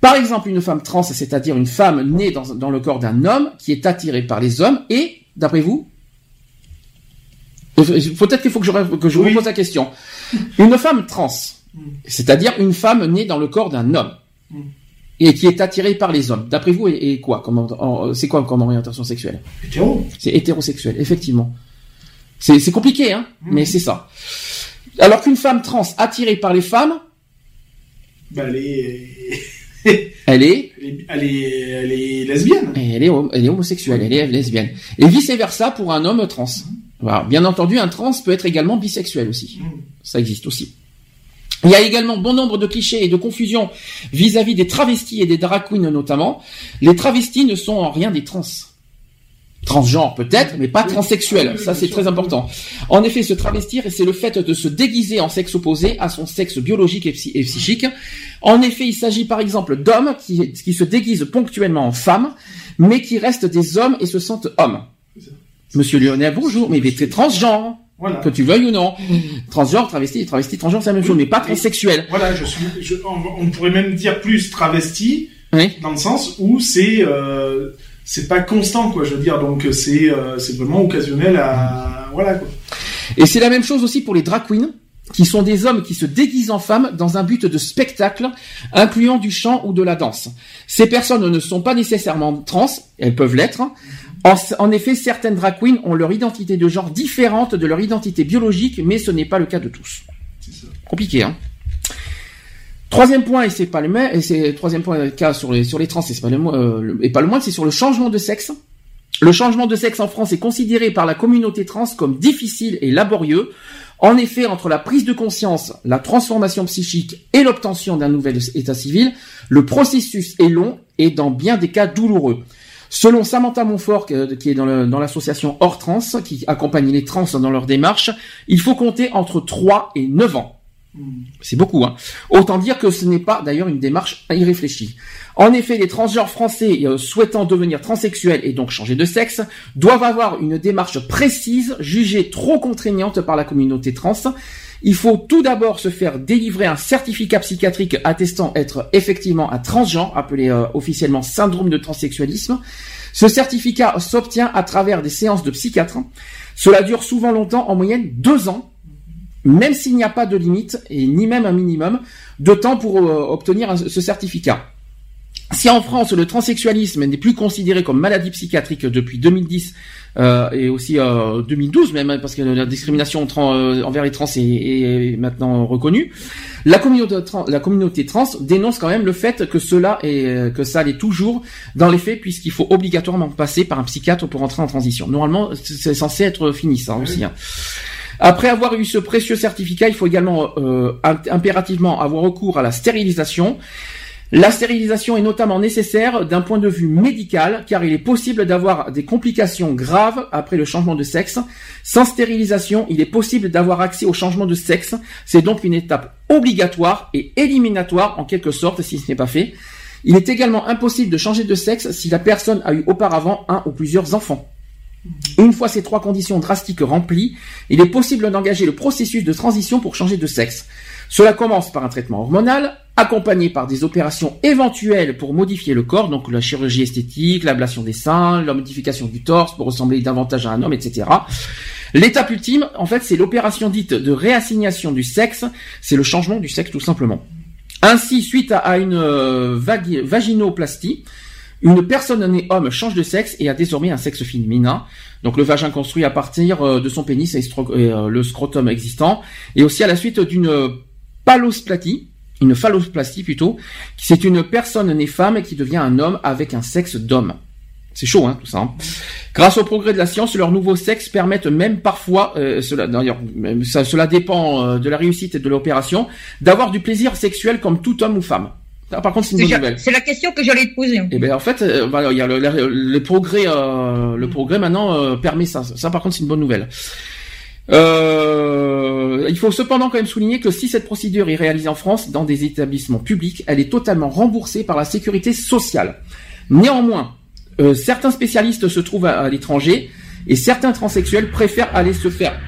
Par exemple, une femme trans, c'est-à-dire une femme née dans, le corps d'un homme qui est attirée par les hommes et, d'après vous, peut-être qu'il faut que je, ré- que je Oui. repose la question. Une femme trans, c'est-à-dire une femme née dans le corps d'un homme Mm. et qui est attirée par les hommes. D'après vous, et, quoi C'est quoi comme orientation sexuelle? Hétéro. c'est hétérosexuel, effectivement. C'est compliqué, hein, Mhm. mais c'est ça. Alors qu'une femme trans attirée par les femmes, Bah, elle est. elle est, Elle est, elle est, elle est lesbienne. elle est, hom- elle est homosexuelle, elle est lesbienne. Et vice versa pour un homme trans. Bien entendu, un trans peut être également bisexuel aussi. Ça existe aussi. Il y a également bon nombre de clichés et de confusions vis-à-vis des travestis et des drag queens notamment. Les travestis ne sont en rien des trans. Transgenres peut-être, mais pas. Oui, Ça, c'est très important. En effet, se travestir, c'est le fait de se déguiser en sexe opposé à son sexe biologique et, psy- et psychique. En effet, il s'agit par exemple d'hommes qui, qui se déguisent ponctuellement en femmes, mais qui restent des hommes et se sentent hommes. Monsieur Lionel, bonjour, mais t'es transgenre, Voilà. que tu veuilles ou non. Transgenre, travesti, travesti, transgenre, c'est la même chose, mais pas transsexuel. Voilà, je suis. je- on, on pourrait même dire plus travesti, Oui. dans le sens où c'est. Euh, c'est pas constant, quoi. Je veux dire, donc c'est euh, c'est vraiment occasionnel à. Voilà, quoi. Et c'est la même chose aussi pour les drag queens, qui sont des hommes qui se déguisent en femmes dans un but de spectacle, incluant du chant ou de la danse. Ces personnes ne sont pas nécessairement trans, elles peuvent l'être. En, effet, certaines drag queens ont leur identité de genre différente de leur identité biologique, mais ce n'est pas le cas de tous. Ça. Compliqué, hein. Troisième point, et c'est pas le même, et c'est troisième point cas sur les sur les trans, et pas le, euh, et pas le moins, c'est sur le changement de sexe. Le changement de sexe en France est considéré par la communauté trans comme difficile et laborieux. En effet, entre la prise de conscience, la transformation psychique et l'obtention d'un nouvel état civil, le processus est long et dans bien des cas douloureux. Selon Samantha Montfort, qui est dans l'association Hors Trans, qui accompagne les trans dans leur démarche, il faut compter entre 3 et 9 ans. Mm. C'est beaucoup, hein. Autant dire que ce n'est pas d'ailleurs une démarche irréfléchie. En effet, les transgenres français euh, souhaitant devenir transsexuels et donc changer de sexe doivent avoir une démarche précise, jugée trop contraignante par la communauté trans. Il faut tout d'abord se faire délivrer un certificat psychiatrique attestant être effectivement un transgenre, appelé euh, officiellement syndrome de transsexualisme. Ce certificat s'obtient à travers des séances de psychiatre. Cela dure souvent longtemps, en moyenne deux ans, même s'il n'y a pas de limite et ni même un minimum de temps pour euh, obtenir ce certificat. Si en France le transsexualisme n'est plus considéré comme maladie psychiatrique depuis 2010 euh, et aussi euh, 2012 même parce que la discrimination euh, envers les trans est, est maintenant reconnue, la communauté, trans, la communauté trans dénonce quand même le fait que cela est euh, que ça l'est toujours dans les faits puisqu'il faut obligatoirement passer par un psychiatre pour entrer en transition. Normalement c'est censé être fini ça aussi. hein. Après avoir eu ce précieux certificat, il faut également euh, imp- impérativement avoir recours à la stérilisation. La stérilisation est notamment nécessaire d'un point de vue médical car il est possible d'avoir des complications graves après le changement de sexe. Sans stérilisation, il est possible d'avoir accès au changement de sexe. C'est donc une étape obligatoire et éliminatoire en quelque sorte si ce n'est pas fait. Il est également impossible de changer de sexe si la personne a eu auparavant un ou plusieurs enfants. Une fois ces trois conditions drastiques remplies, il est possible d'engager le processus de transition pour changer de sexe. Cela commence par un traitement hormonal, accompagnés par des opérations éventuelles pour modifier le corps, donc la chirurgie esthétique, l'ablation des seins, la modification du torse pour ressembler davantage à un homme, etc. L'étape ultime, en fait, c'est l'opération dite de réassignation du sexe, c'est le changement du sexe tout simplement. Ainsi, suite à, une euh, vaginoplastie, une personne née homme change de sexe et a désormais un sexe féminin. Donc le vagin construit à partir euh, de son pénis et, euh, le scrotum existant. Et aussi à la suite d'une palosplastie, une phalloplastie plutôt, c'est une personne née femme qui devient un homme avec un sexe d'homme. C'est chaud, hein, tout ça. Hein. Grâce au progrès de la science, leurs nouveaux sexes permettent même parfois, euh, cela, d'ailleurs, cela dépend euh, de la réussite de l'opération, d'avoir du plaisir sexuel comme tout homme ou femme. par contre, c'est une bonne nouvelle. C'est la question que j'allais te poser. Et eh ben en fait, euh, voilà, il y a le, progrès, le progrès maintenant permet ça. Ça, par contre, c'est une bonne nouvelle. Il faut cependant quand même souligner que si cette procédure est réalisée en France dans des établissements publics, elle est totalement remboursée par la sécurité sociale. Néanmoins, euh, certains spécialistes se trouvent à, l'étranger et certains transsexuels préfèrent aller se faire.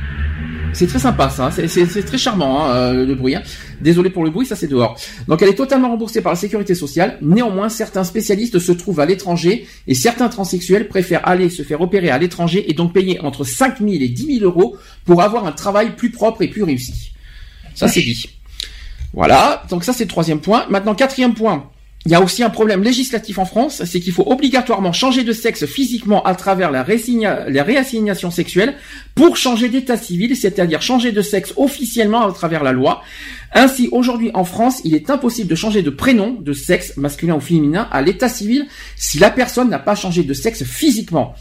C'est très sympa ça, c'est très charmant hein, euh, le bruit. Hein. Désolé pour le bruit, ça c'est dehors. Donc elle est totalement remboursée par la sécurité sociale. Néanmoins, certains spécialistes se trouvent à l'étranger et certains transsexuels préfèrent aller se faire opérer à l'étranger et donc payer entre 5 000 et 10 000 euros pour avoir un travail plus propre et plus réussi. Ça c'est dit. Voilà, donc ça c'est le troisième point. Maintenant, quatrième point, il y a aussi un problème législatif en France, c'est qu'il faut obligatoirement changer de sexe physiquement à travers la, réassignation sexuelle pour changer d'état civil, c'est-à-dire changer de sexe officiellement à travers la loi. Ainsi, aujourd'hui en France, il est impossible de changer de prénom, de sexe masculin ou féminin à l'état civil si la personne n'a pas changé de sexe physiquement.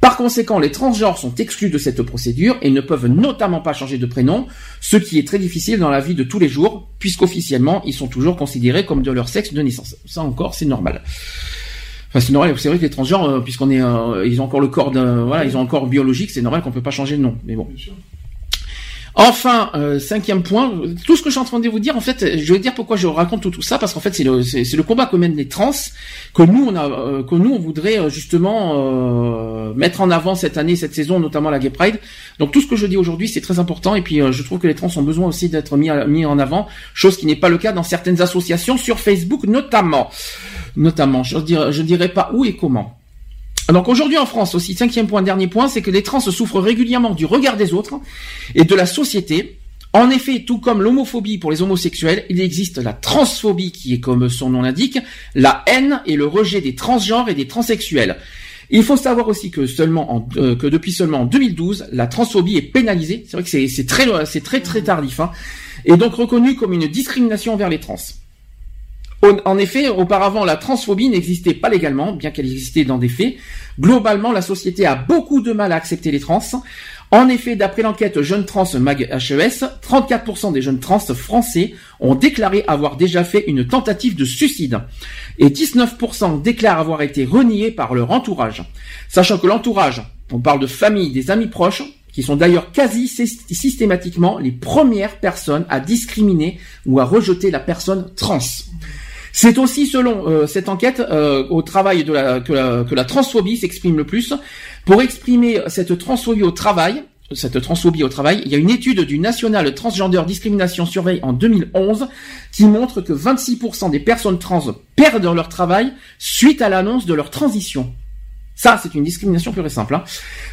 Par conséquent, les transgenres sont exclus de cette procédure et ne peuvent notamment pas changer de prénom, ce qui est très difficile dans la vie de tous les jours, puisqu'officiellement, ils sont toujours considérés comme de leur sexe de naissance. Ça encore, c'est normal. Enfin, c'est normal, c'est vrai que les transgenres, euh, puisqu'on est, euh, ils ont encore le corps d'un, voilà, ils ont encore biologique, c'est normal qu'on peut pas changer de nom. Mais bon. Enfin, euh, cinquième point, tout ce que je suis en train de vous dire, en fait, je vais dire pourquoi je raconte tout, ça, parce qu'en fait, c'est le, combat que mènent les trans, que nous, on euh, on voudrait euh, justement mettre en avant cette année, cette saison, notamment la Gay Pride. Donc tout ce que je dis aujourd'hui, c'est très important, et puis je trouve que les trans ont besoin aussi d'être mis, mis en avant, chose qui n'est pas le cas dans certaines associations sur Facebook, notamment, notamment. Je dirais, je dirais pas où et comment. Donc aujourd'hui en France aussi, cinquième point, dernier point, c'est que les trans souffrent régulièrement du regard des autres et de la société. En effet, tout comme l'homophobie pour les homosexuels, il existe la transphobie qui est comme son nom l'indique, la haine et le rejet des transgenres et des transsexuels. Il faut savoir aussi que seulement en, euh, que depuis seulement en 2012, la transphobie est pénalisée. C'est vrai que c'est très c'est très très tardif, hein, et donc reconnue comme une discrimination envers les trans. En effet, auparavant, la transphobie n'existait pas légalement, bien qu'elle existait dans des faits. Globalement, la société a beaucoup de mal à accepter les trans. En effet, d'après l'enquête Jeunes Trans Mag HES, 34% des jeunes trans français ont déclaré avoir déjà fait une tentative de suicide. Et 19% déclarent avoir été reniés par leur entourage. Sachant que l'entourage, on parle de famille, des amis proches, qui sont d'ailleurs quasi systématiquement les premières personnes à discriminer ou à rejeter la personne trans. C'est aussi selon euh, cette enquête euh, au travail que, la, que la transphobie s'exprime le plus. Pour exprimer cette transphobie au travail, cette transphobie au travail, il y a une étude du National Transgender Discrimination Survey en 2011 qui montre que 26% des personnes trans perdent leur travail suite à l'annonce de leur transition. Ça, c'est une discrimination pure et simple. Hein.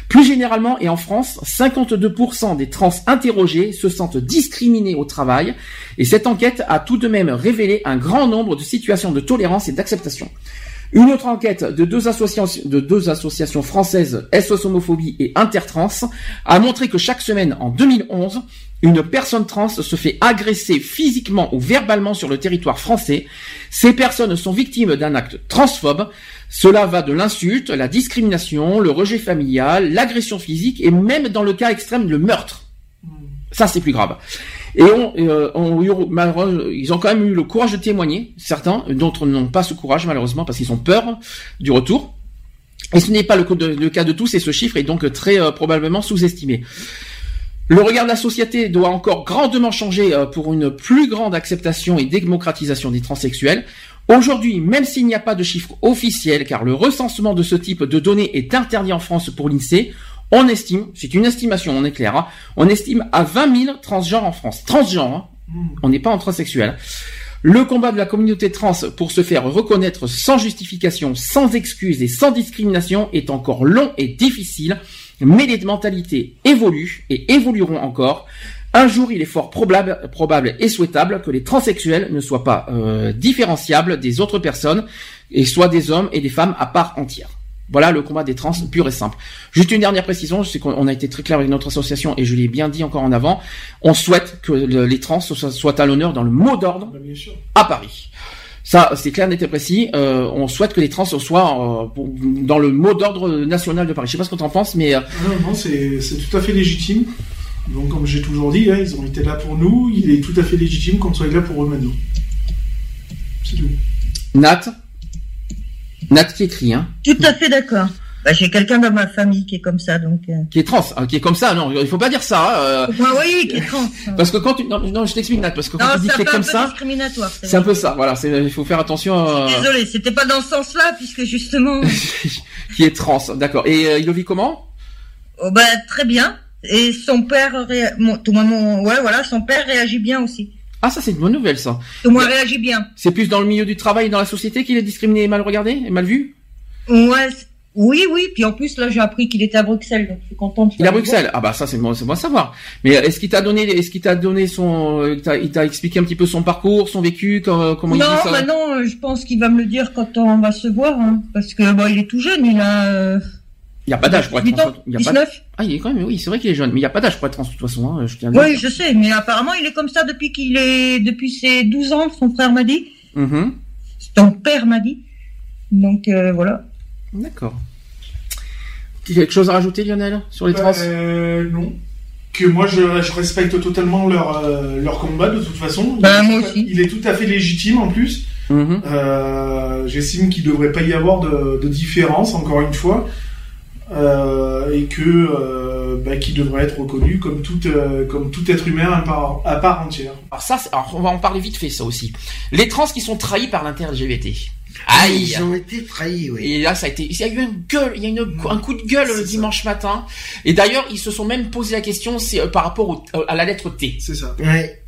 Plus généralement, et en France, 52% des trans interrogés se sentent discriminés au travail, et cette enquête a tout de même révélé un grand nombre de situations de tolérance et d'acceptation. Une autre enquête de deux associations, de deux associations françaises, SOS Homophobie et Intertrans, a montré que chaque semaine, en 2011, une personne trans se fait agresser physiquement ou verbalement sur le territoire français. Ces personnes sont victimes d'un acte transphobe. Cela va de l'insulte, la discrimination, le rejet familial, l'agression physique et même dans le cas extrême, le meurtre. Ça, c'est plus grave. Et on, euh, ils ont quand même eu le courage de témoigner, certains, d'autres n'ont pas ce courage malheureusement parce qu'ils ont peur du retour. Et ce n'est pas le, cas de tous et ce chiffre est donc très euh, probablement sous-estimé. Le regard de la société doit encore grandement changer euh, pour une plus grande acceptation et démocratisation des transsexuels. Aujourd'hui, même s'il n'y a pas de chiffre officiel, car le recensement de ce type de données est interdit en France pour l'INSEE, on estime, c'est une estimation, on est clair, hein, on estime à 20 000 transgenres en France. Transgenres, hein, on n'est pas en transsexuel. Le combat de la communauté trans pour se faire reconnaître sans justification, sans excuse et sans discrimination est encore long et difficile, mais les mentalités évoluent et évolueront encore. Un jour, il est fort probable, probable et souhaitable que les transsexuels ne soient pas euh, différenciables des autres personnes et soient des hommes et des femmes à part entière. Voilà le combat des trans pur et simple. Juste une dernière précision, je sais qu'on a été très clair avec notre association et je l'ai bien dit encore en avant. On souhaite que le- les trans soient, soient à l'honneur dans le mot d'ordre Bah, à Paris. Ça, c'est clair, net et précis. Euh, on souhaite que les trans soient euh, pour- dans le mot d'ordre national de Paris. Je sais pas ce que tu en penses, mais euh, Non, non, c'est c'est tout à fait légitime. Donc, comme j'ai toujours dit, hein, ils ont été là pour nous. Il est tout à fait légitime qu'on soit là pour eux maintenant. C'est tout. Nat, Nat qui écrit, hein, Tout à fait d'accord. Bah, j'ai quelqu'un dans ma famille qui est comme ça, donc. euh... qui est trans, hein, qui est comme ça. Non, il faut pas dire ça. euh, Bah oui, qui est trans. parce que quand tu, non, non, je t'explique Nat, parce que quand Non, tu dis c'est que peu, comme ça, discriminatoire. c'est un peu ça. Voilà, c'est, il faut faire attention. euh, Désolé, c'était pas dans ce sens-là, puisque justement, qui est trans, d'accord. Et euh, il le vit comment? Oh, bah, très bien. Et son père, ré... mon, tout le monde- ouais, voilà, son père réagit bien aussi. Ah, ça c'est une bonne nouvelle, ça. Tout le monde réagit bien. C'est plus dans le milieu du travail dans la société qu'il est discriminé et mal regardé et mal vu? Ouais, oui, oui. Puis en plus, là, j'ai appris qu'il était à Bruxelles, donc je suis contente. Il est à Bruxelles. Ah bah ça c'est bon, c'est bon à savoir. Mais euh, est-ce qu'il t'a donné, est-ce qu'il t'a donné son, euh, il t'a- il expliqué un petit peu son parcours, son vécu, comment, comment il Non, vit ça? maintenant, euh, je pense qu'il va me le dire quand on va se voir, hein, parce que bon, il est tout jeune, il a euh, Il y a pas d'âge pour être 8 trans. ans, Il a pas. 19. Ah il est quand même, oui, c'est vrai qu'il est jeune, mais il y a pas d'âge pour être trans de toute façon. Hein, je tiens à le Oui, je sais, mais apparemment, il est comme ça depuis qu'il est, depuis ses 12 ans, son frère m'a dit, Mhm. son père m'a dit. Donc euh, voilà. D'accord. Quelque chose à rajouter, Lionel, sur les trans Euh, non. Que moi, je, je respecte totalement leur, euh, leur combat, de toute façon. Bah, il, est moi tout à- aussi. il est tout à fait légitime, en plus. Mhm. Euh, J'estime qu'il devrait pas y avoir de, de différence, encore une fois. Euh, et que euh, bah, qu'il devrait être reconnu comme tout, euh, comme tout être humain à part, à part entière. Alors ça, alors, on va en parler vite fait, ça aussi. Les trans qui sont trahis par l'inter-LGBT. Aïe. Ils ont été trahis, oui. Et là, ça a été, il y a eu une gueule, il y a une, un coup de gueule le ça. dimanche matin. Et d'ailleurs, ils se sont même posé la question, c'est euh, par rapport au- euh, à la lettre T, C'est ça. Ouais.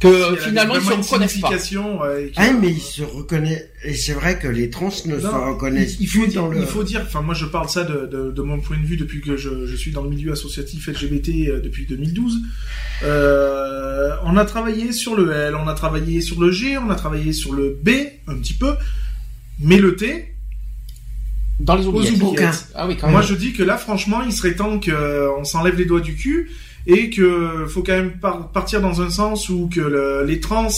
que Il a finalement ils se reconnaissent pas. ouais, Ah, mais ils se reconnaissent. Et c'est vrai que les trans ne se reconnaissent il faut plus dire, dans le. il faut dire, enfin moi je parle ça de, de, de mon point de vue depuis que je, je suis dans le milieu associatif LGBT euh, depuis 2012. Euh, on a travaillé sur le L, on a travaillé sur le G, on a travaillé sur le B un petit peu, mais le T, Dans les oubliettes. oubliettes. Ah oui, quand même. moi je dis que là franchement il serait temps qu'on s'enlève les doigts du cul et que faut quand même par- partir dans un sens où que le- les trans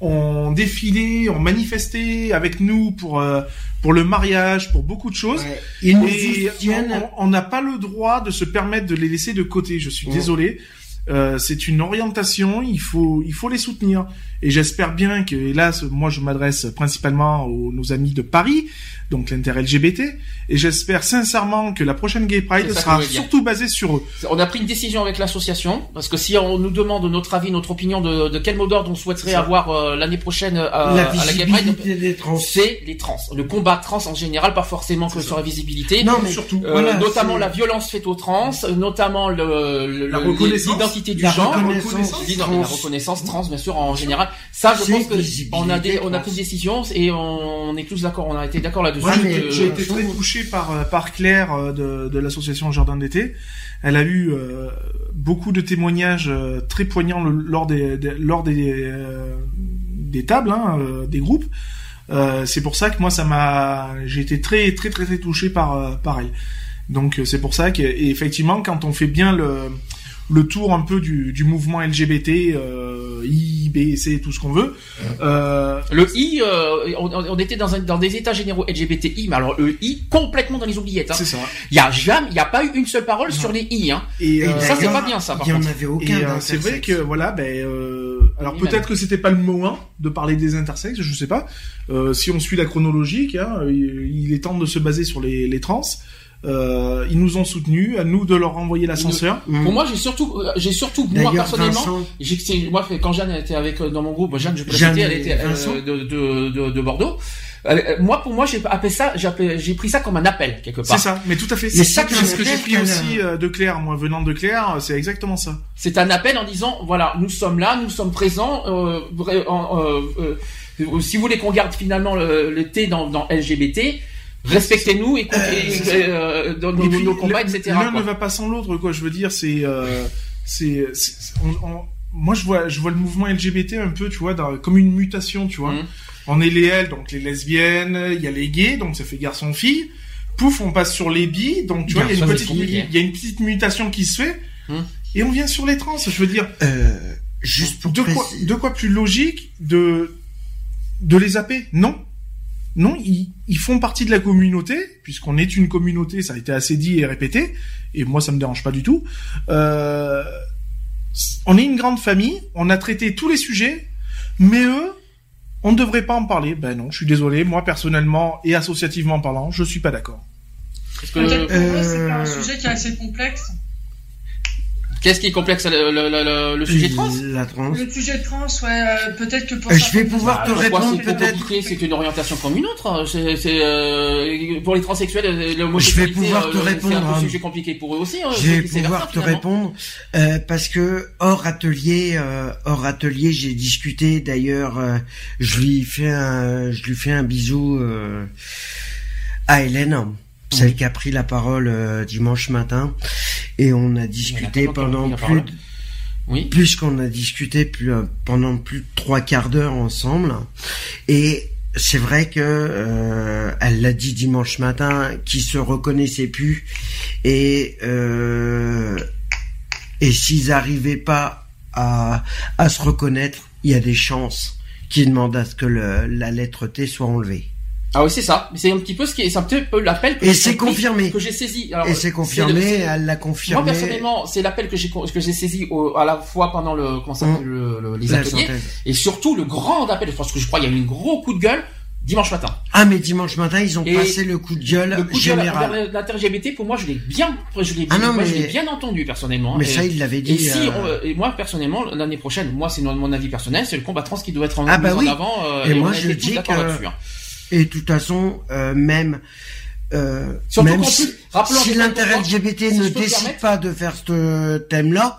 ont défilé, ont manifesté avec nous pour euh, pour le mariage, pour beaucoup de choses. Ouais. Ils nous Et on n'a pas le droit de se permettre de les laisser de côté. Je suis Ouais. désolé. Euh, c'est une orientation, il faut, il faut les soutenir. Et j'espère bien que, hélas, moi je m'adresse principalement aux nos amis de Paris, donc l'inter-LGBT, et j'espère sincèrement que la prochaine Gay Pride sera surtout basée sur eux. On a pris une décision avec l'association parce que si on nous demande notre avis, notre opinion de, de quel mot d'ordre on souhaiterait avoir euh, l'année prochaine euh, à, la à la Gay Pride, visibilité des trans. c'est les trans. Le combat trans en général, pas forcément que sur la visibilité. Non, mais surtout. Euh, Voilà, notamment la violence faite aux trans, notamment le, le- La le- reconnaissance. l'identité du La genre, reconnaissance la reconnaissance trans, bien sûr, en général. Ça, je pense que on a des, on a trans. pris une décision et on est tous d'accord, on a été d'accord là-dessus. J'ai été- très touché par, euh, par Claire euh, de, de l'association Jardin d'été. Elle a eu euh, beaucoup de témoignages euh, très poignants le- lors des, des- lors des, euh, des tables, hein, des groupes. C'est pour ça que moi, ça m'a, j'ai été très, très, très, très touché par, par elle. Donc, c'est pour ça que, et effectivement, quand on fait bien le, le tour un peu du, du mouvement LGBT, euh, I, B, C, tout ce qu'on veut, euh, Le I, euh, on, on était dans, un, dans des états généraux LGBTI, mais alors le I complètement dans les oubliettes. Hein. c'est ça. Il y a jamais, il y a pas eu une seule parole sur les I. Hein. Et, Et euh, ça, c'est pas bien, ça, par Il y en avait Et aucun. euh, c'est vrai que voilà, ben euh, alors Oui, peut-être que c'était pas le moment de parler des intersexes, je sais pas. Euh, si on suit la chronologique, hein, il il est temps de se baser sur les, les trans. Euh, ils nous ont soutenus, à nous de leur envoyer l'ascenseur. Pour moi, j'ai surtout, euh, j'ai surtout moi personnellement, Vincent, j'ai, c'est- moi quand Jeanne était avec euh, dans mon groupe, Jeanne, je peux la Jeanne citer, elle était euh, de, de, de, de Bordeaux. Euh, moi, pour moi, j'ai appelé ça, j'ai appelé- j'ai pris ça comme un appel quelque part. C'est ça, mais tout à fait. Mais C'est ça, ça tu ce que j'ai pris aussi euh, de Claire, moi venant de Claire, c'est exactement ça. C'est un appel en disant voilà, nous sommes là, nous sommes présents. Euh, en- euh, euh, si vous voulez qu'on garde finalement le, le T dans, dans LGBT, respectez-nous et, ça. euh, dans nos, Et puis, nos combats, etc. L'un ne va pas sans l'autre, quoi. Je veux dire, c'est, euh, c'est, c'est- on- on- moi, je vois, je vois le mouvement LGBT un peu, tu vois, dans- comme une mutation, tu vois. Mhm. On est les L, donc les lesbiennes, il y a les gays, donc ça fait garçon-fille. Pouf, on passe sur les bi, donc tu vois, il y, a une petite, fille. il y a une petite mutation qui se fait. Mhm. Et on vient sur les trans, je veux dire. Euh, juste pour de quoi, de quoi plus logique de de les zapper? Non, non, ils, ils font partie de la communauté puisqu'on est une communauté. Ça a été assez dit et répété, et moi ça me dérange pas du tout. Euh, on est une grande famille, on a traité tous les sujets, mais eux, on ne devrait pas en parler. Ben non, je suis désolé. Moi personnellement et associativement parlant, je suis pas d'accord. Parce que- Peut-être pour eux, c'est pas un Euh, sujet qui est assez complexe. Qu'est-ce qui est complexe le, le, le- le sujet trans? La trans. Le sujet trans, ouais, euh, peut-être que pour Euh, je vais pouvoir te répondre c'est peut-être. compliqué C'est une orientation comme une autre. C'est, c'est, euh, pour les transsexuels, euh, l'homosexualité, Je vais pouvoir te euh, C'est répondre, un peu hein. sujet compliqué pour eux aussi. hein. Je vais C'est- c'est pouvoir te répondre euh, parce que hors atelier, euh, hors atelier, j'ai discuté. D'ailleurs, euh, je lui fais un, je lui fais un bisou euh, à Hélène, celle qui a pris la parole euh, dimanche matin, et on a discuté pendant plus, de- Oui. plus qu'on a discuté plus, euh, pendant plus de trois quarts d'heure ensemble, et c'est vrai que euh, elle l'a dit dimanche matin, qu'ils se reconnaissaient plus et euh, et s'ils arrivaient pas à à se reconnaître, il y a des chances qu'ils demandent à ce que le, la lettre T soit enlevée. Ah oui, c'est ça. C'est un petit peu ce qui est, c'est un petit peu l'appel que Et j'ai c'est compris, confirmé. que j'ai saisi. Alors, et c'est confirmé, elle l'a Moi confirmé. personnellement, c'est l'appel que j'ai que j'ai saisi au- à la fois pendant le comment ça s'appelle, le- le- les ateliers et surtout le grand appel. Parce que je crois qu'il y a eu un gros coup de gueule dimanche matin. Ah mais dimanche matin, ils ont Et passé le coup de gueule Le coup de gueule général. l'inter-LGBT, pour moi, je l'ai bien, je l'ai Ah moi, je mais- bien entendu personnellement. mais Et- ça, il l'avait dit. Et si, euh, on- et moi personnellement, l'année prochaine, moi c'est mon avis personnel, c'est le combat trans qui doit être en, Ah bah oui. en avant. euh, Et on moi, je dis que- hein. Et de toute façon, euh, même euh, Surtout même si, fois, LGBT si ne décide pas de faire ce thème-là,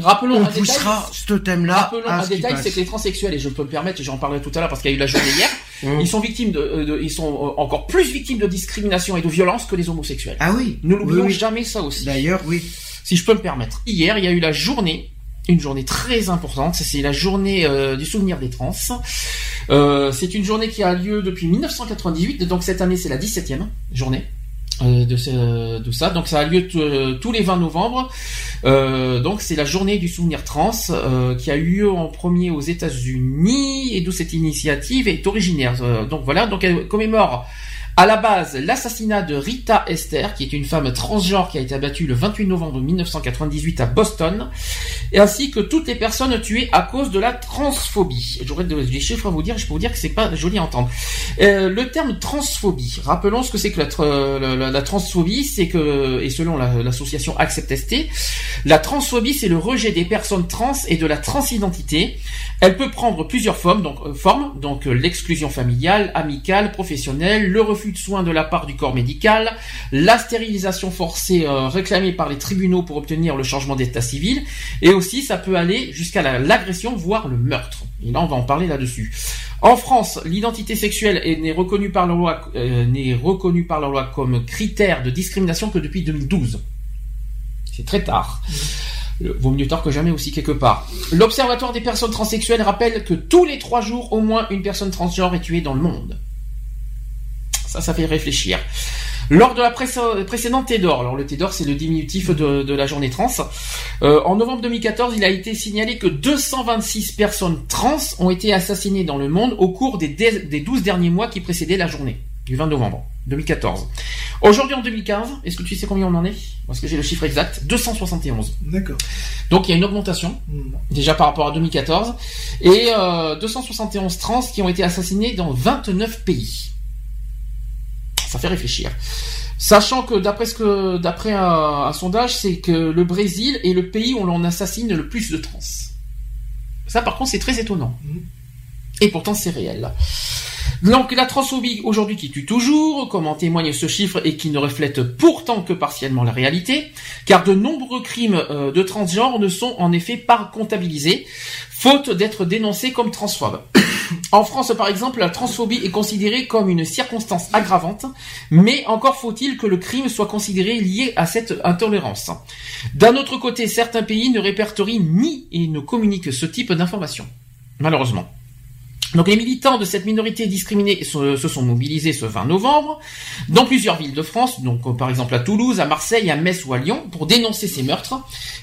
Rappelons on un détail. poussera ce thème-là Rappelons à un ce détail, c'est que les transsexuels, et je peux me permettre, et j'en parlerai tout à l'heure parce qu'il y a eu la journée hier, Mmh. ils sont victimes de, euh, de- ils sont euh, encore plus victimes de discrimination et de violence que les homosexuels. Ah oui. Ne l'oublions oui, oui. jamais ça aussi. D'ailleurs, oui. Si je peux me permettre. Hier, il y a eu la journée, une journée très importante, c'est la journée euh, du souvenir des trans. Euh, c'est une journée qui a lieu depuis 1998, donc cette année c'est la 17e journée. euh, de, ce- de ça, donc ça a lieu euh, tous les 20 novembre. Euh, donc c'est la journée du souvenir trans qui a eu lieu en premier aux États-Unis et d'où cette initiative est originaire. Donc voilà, donc elle commémore à la base, l'assassinat de Rita Esther, qui est une femme transgenre qui a été abattue le 28 novembre 1998 à Boston, et ainsi que toutes les personnes tuées à cause de la transphobie. J'aurais de- des chiffres à vous dire, je peux vous dire que c'est pas joli à entendre. Euh, le terme transphobie, rappelons ce que c'est que la, tra- la, la- la transphobie, c'est que, et selon la- l'association Accept ST, la transphobie c'est le rejet des personnes trans et de la transidentité. Elle peut prendre plusieurs formes, donc, euh, formes, donc euh, l'exclusion familiale, amicale, professionnelle, le refus de soins de la part du corps médical, la stérilisation forcée euh, réclamée par les tribunaux pour obtenir le changement d'état civil, et aussi ça peut aller jusqu'à la- l'agression, voire le meurtre. Et là, on va en parler là-dessus. En France, l'identité sexuelle est- n'est reconnue par la loi, euh, n'est reconnue par la loi comme critère de discrimination que depuis 2012. C'est très tard. Le- Vaut mieux tard que jamais aussi quelque part. L'Observatoire des personnes transsexuelles rappelle que tous les trois jours, au moins une personne transgenre est tuée dans le monde. Ça, ça fait réfléchir. Lors de la précé- précédente TEDOR, alors le TEDOR c'est le diminutif de, de la journée trans, euh, en novembre 2014 il a été signalé que 226 personnes trans ont été assassinées dans le monde au cours des, des 12 derniers mois qui précédaient la journée du 20 novembre 2014. Aujourd'hui en 2015, est-ce que tu sais combien on en est? Parce que j'ai le chiffre exact, 271. D'accord. Donc il y a une augmentation Hmm. déjà par rapport à 2014 et euh, 271 trans qui ont été assassinés dans 29 pays. Ça fait réfléchir. Sachant que d'après ce que d'après un, un sondage, c'est que le Brésil est le pays où l'on assassine le plus de trans. Ça par contre c'est très étonnant. Mhm. Et pourtant c'est réel. Donc la transphobie aujourd'hui qui tue toujours, comme en témoigne ce chiffre et qui ne reflète pourtant que partiellement la réalité, car de nombreux crimes euh, de transgenre ne sont en effet pas comptabilisés, faute d'être dénoncés comme transphobes. En France, par exemple, la transphobie est considérée comme une circonstance aggravante, mais encore faut-il que le crime soit considéré lié à cette intolérance. D'un autre côté, certains pays ne répertorient ni et ne communiquent ce type d'informations. Malheureusement. Donc les militants de cette minorité discriminée se, sont mobilisés ce 20 novembre dans plusieurs villes de France, donc euh, par exemple à Toulouse, à Marseille, à Metz ou à Lyon, pour dénoncer ces meurtres.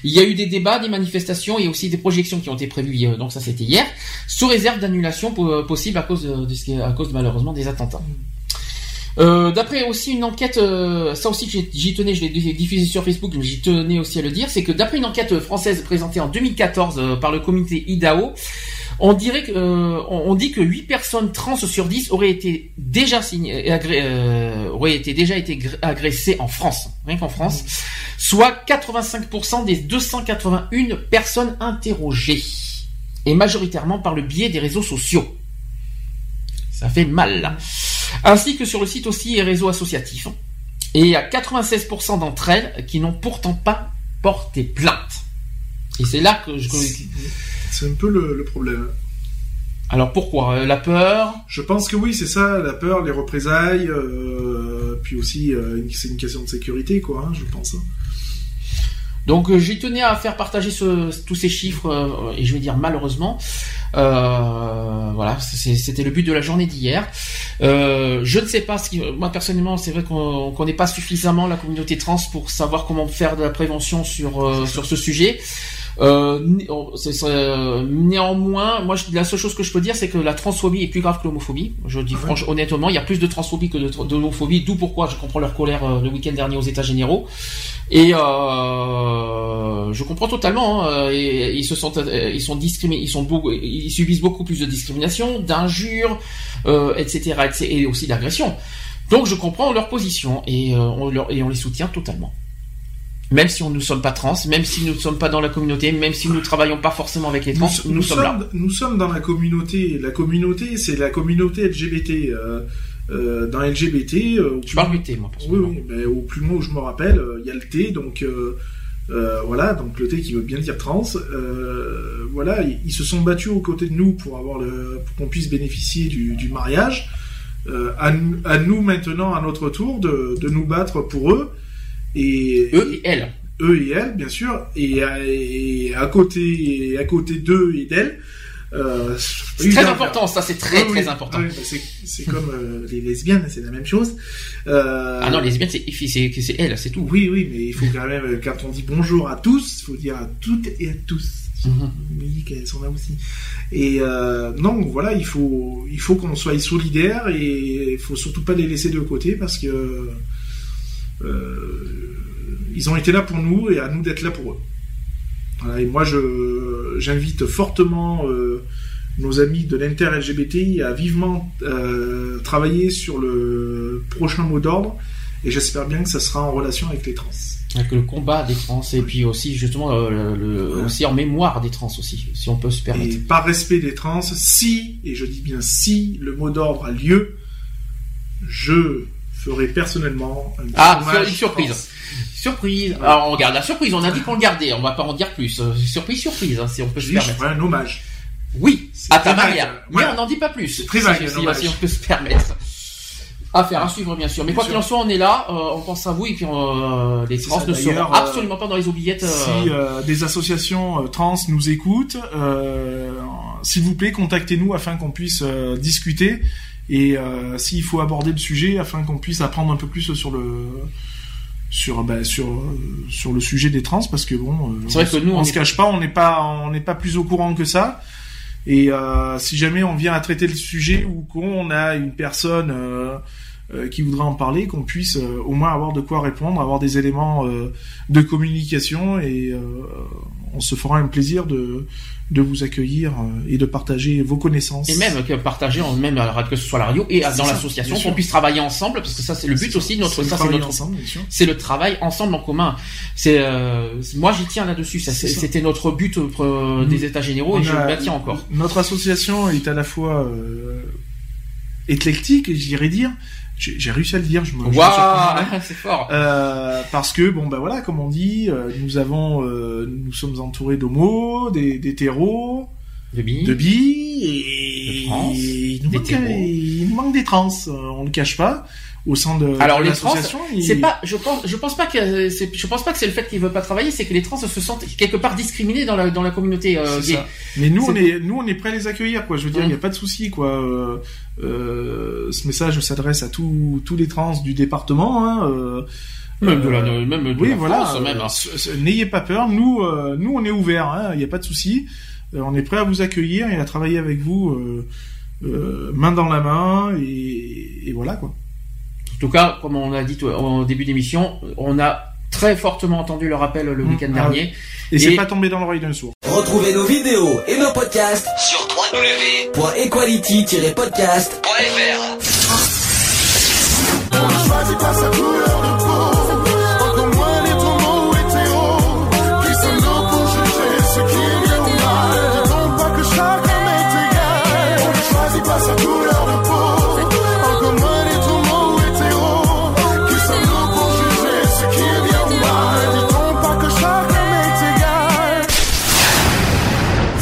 Il y a eu des débats, des manifestations et aussi des projections qui ont été prévues, donc ça c'était hier, sous réserve d'annulation po- possible à cause de, à cause malheureusement des attentats. Euh, D'après aussi une enquête, euh, ça aussi j'y tenais, je l'ai diffusé sur Facebook, mais j'y tenais aussi à le dire, c'est que d'après une enquête française présentée en 2014 euh, par le comité IDAO, on dirait que, euh, on dit que 8 personnes trans sur 10 auraient été déjà signées, agré- euh, auraient été déjà été agressées en France, rien qu'en France, soit 85% des 281 personnes interrogées, et majoritairement par le biais des réseaux sociaux. Ça fait mal. là. Ainsi que sur le site aussi et réseaux associatifs. Et à 96% d'entre elles qui n'ont pourtant pas porté plainte. Et c'est là que je... C'est un peu le, le problème. Alors pourquoi? Euh, La peur? Je pense que oui, c'est ça, la peur, les représailles, euh, puis aussi euh, c'est une question de sécurité, quoi, hein, je pense. hein. Donc j'y tenais à faire partager ce- tous ces chiffres, et je vais dire malheureusement. Voilà, c'était le but de la journée d'hier. Je ne sais pas, ce qui, moi personnellement, c'est vrai qu'on ne connaît pas suffisamment la communauté trans pour savoir comment faire de la prévention sur, sur ce sujet. Euh, c'est- c'est, euh, néanmoins, moi, je- la seule chose que je peux dire, c'est que la transphobie est plus grave que l'homophobie. Je dis Ah franchement, honnêtement, il y a plus de transphobie que de, l'homophobie, d'où pourquoi je comprends leur colère euh, le week-end dernier aux États généraux. Et euh, je comprends totalement. hein, et, ils se sentent, ils sont discriminés, ils sont beaucoup, ils subissent beaucoup plus de discrimination, d'injures, euh, etc., etc., et aussi d'agressions. Donc je comprends leur position et, euh, on, leur, et on les soutient totalement. Même si on ne sommes pas trans, même si nous ne sommes pas dans la communauté, même si nous ne travaillons pas forcément avec les trans, nous, sommes là. Nous sommes dans la communauté. La communauté, c'est la communauté LGBT. euh, euh, dans LGBT, euh, au Je parle du T, moi. Oui, ben, au plus loin où je me rappelle, euh, il y a le T, donc voilà, donc le T qui veut bien dire trans. voilà, ils, ils se sont battus aux côtés de nous pour avoir le, pour qu'on puisse bénéficier du, du mariage. À, nous- à nous maintenant, à notre tour, de, de nous battre pour eux. Et Eux et elles. eux et elles, bien sûr, et à, et à côté, et à côté d'eux et d'elles. Euh, C'est très important, ça c'est très oui, très important. oui, bah, c'est, comme euh, les lesbiennes, c'est la même chose. Euh, Ah non, les lesbiennes, c'est c'est c'est elle, c'est tout. oui, oui, mais il faut quand même, euh, quand on dit bonjour à tous, il faut dire à toutes et à tous. Mhm. Oui, qu'elles sont là aussi. Et euh, non, voilà, il faut, il faut qu'on soit solidaires et il faut surtout pas les laisser de côté parce que ils ont été là pour nous et à nous d'être là pour eux. Voilà, et moi, je, j'invite fortement euh, nos amis de l'inter-LGBT à vivement euh, travailler sur le prochain mot d'ordre et j'espère bien que ça sera en relation avec les trans. Avec le combat des trans et puis aussi justement euh, le, aussi en mémoire des trans aussi, si on peut se permettre. Et par respect des trans, si, et je dis bien si, le mot d'ordre a lieu, je ferai personnellement un Ah, une surprise. Surprise. Alors on garde la surprise. On a dit qu'on le gardait. On va pas en dire plus. Euh, Surprise, surprise, hein, si on peut se permettre. un hommage. Oui, à ta vague, manière. euh, Mais voilà. on n'en dit pas plus. Très vague, Si, on peut se permettre. À faire, à suivre bien sûr. Mais Bien quoi qu'il en soit, on est là. euh, on pense à vous et puis euh, les trans ça, ne seront euh, absolument pas dans les oubliettes. euh, Si euh, des associations euh, trans nous écoutent, euh, s'il vous plaît, contactez-nous afin qu'on puisse euh, discuter et euh, s'il faut aborder le sujet afin qu'on puisse apprendre un peu plus sur le sur bah, sur sur le sujet des trans parce que bon euh, vrai on, que nous, on, on se cache pas, on n'est pas on n'est pas plus au courant que ça. Et euh, si jamais on vient à traiter le sujet ou qu'on a une personne euh, euh, qui voudrait en parler, qu'on puisse au moins avoir de quoi répondre, avoir des éléments de communication et on se fera un plaisir de, de vous accueillir euh, et de partager vos connaissances. Et même que partager, même la- que ce soit la radio et dans l'association, qu'on puisse travailler ensemble, parce que ça c'est le but aussi de notre, C'est ça c'est notre, c'est le travail ensemble en commun. C'est, euh, moi j'y tiens là-dessus. Ça. C'était notre but euh, des États généraux et je le tiens encore. Notre association est à la fois euh, éclectique, j'irais dire. J'ai réussi à le dire, je me Waouh, c'est fort. Euh, parce que bon ben voilà, comme on dit, euh, nous avons, euh, nous sommes entourés d'homos, des d'hétéros, De billes. de bi et De trans, il, nous manque, il nous manque des trans. euh, on le cache pas au sein de, Alors, de les trans, l'association. il- C'est pas, je pense, je pense pas que c'est, je pense pas que c'est le fait qu'ils veulent pas travailler, c'est que les trans se sentent quelque part discriminés dans la dans la communauté euh, gay. ça. Mais nous, on est, nous, on est prêts à les accueillir, quoi. Je veux dire, il Mm. n'y a pas de souci, quoi. Euh, euh, ce message s'adresse à tous, tous les trans du département. Hein, Même de la, même de oui, la voilà. France, même. hein. ce- N'ayez pas peur. Nous, nous, on est ouverts. hein, Il n'y a pas de souci. On est prêt à vous accueillir et à travailler avec vous, main dans la main, et, et voilà, quoi. En tout cas, comme on a dit au début d'émission, on a très fortement entendu le rappel le Mm. week-end Ah dernier. Et, c'est Et- pas tombé dans l'oreille d'un sourd. Retrouvez nos vidéos et nos podcasts sur www.equality-podcast.fr.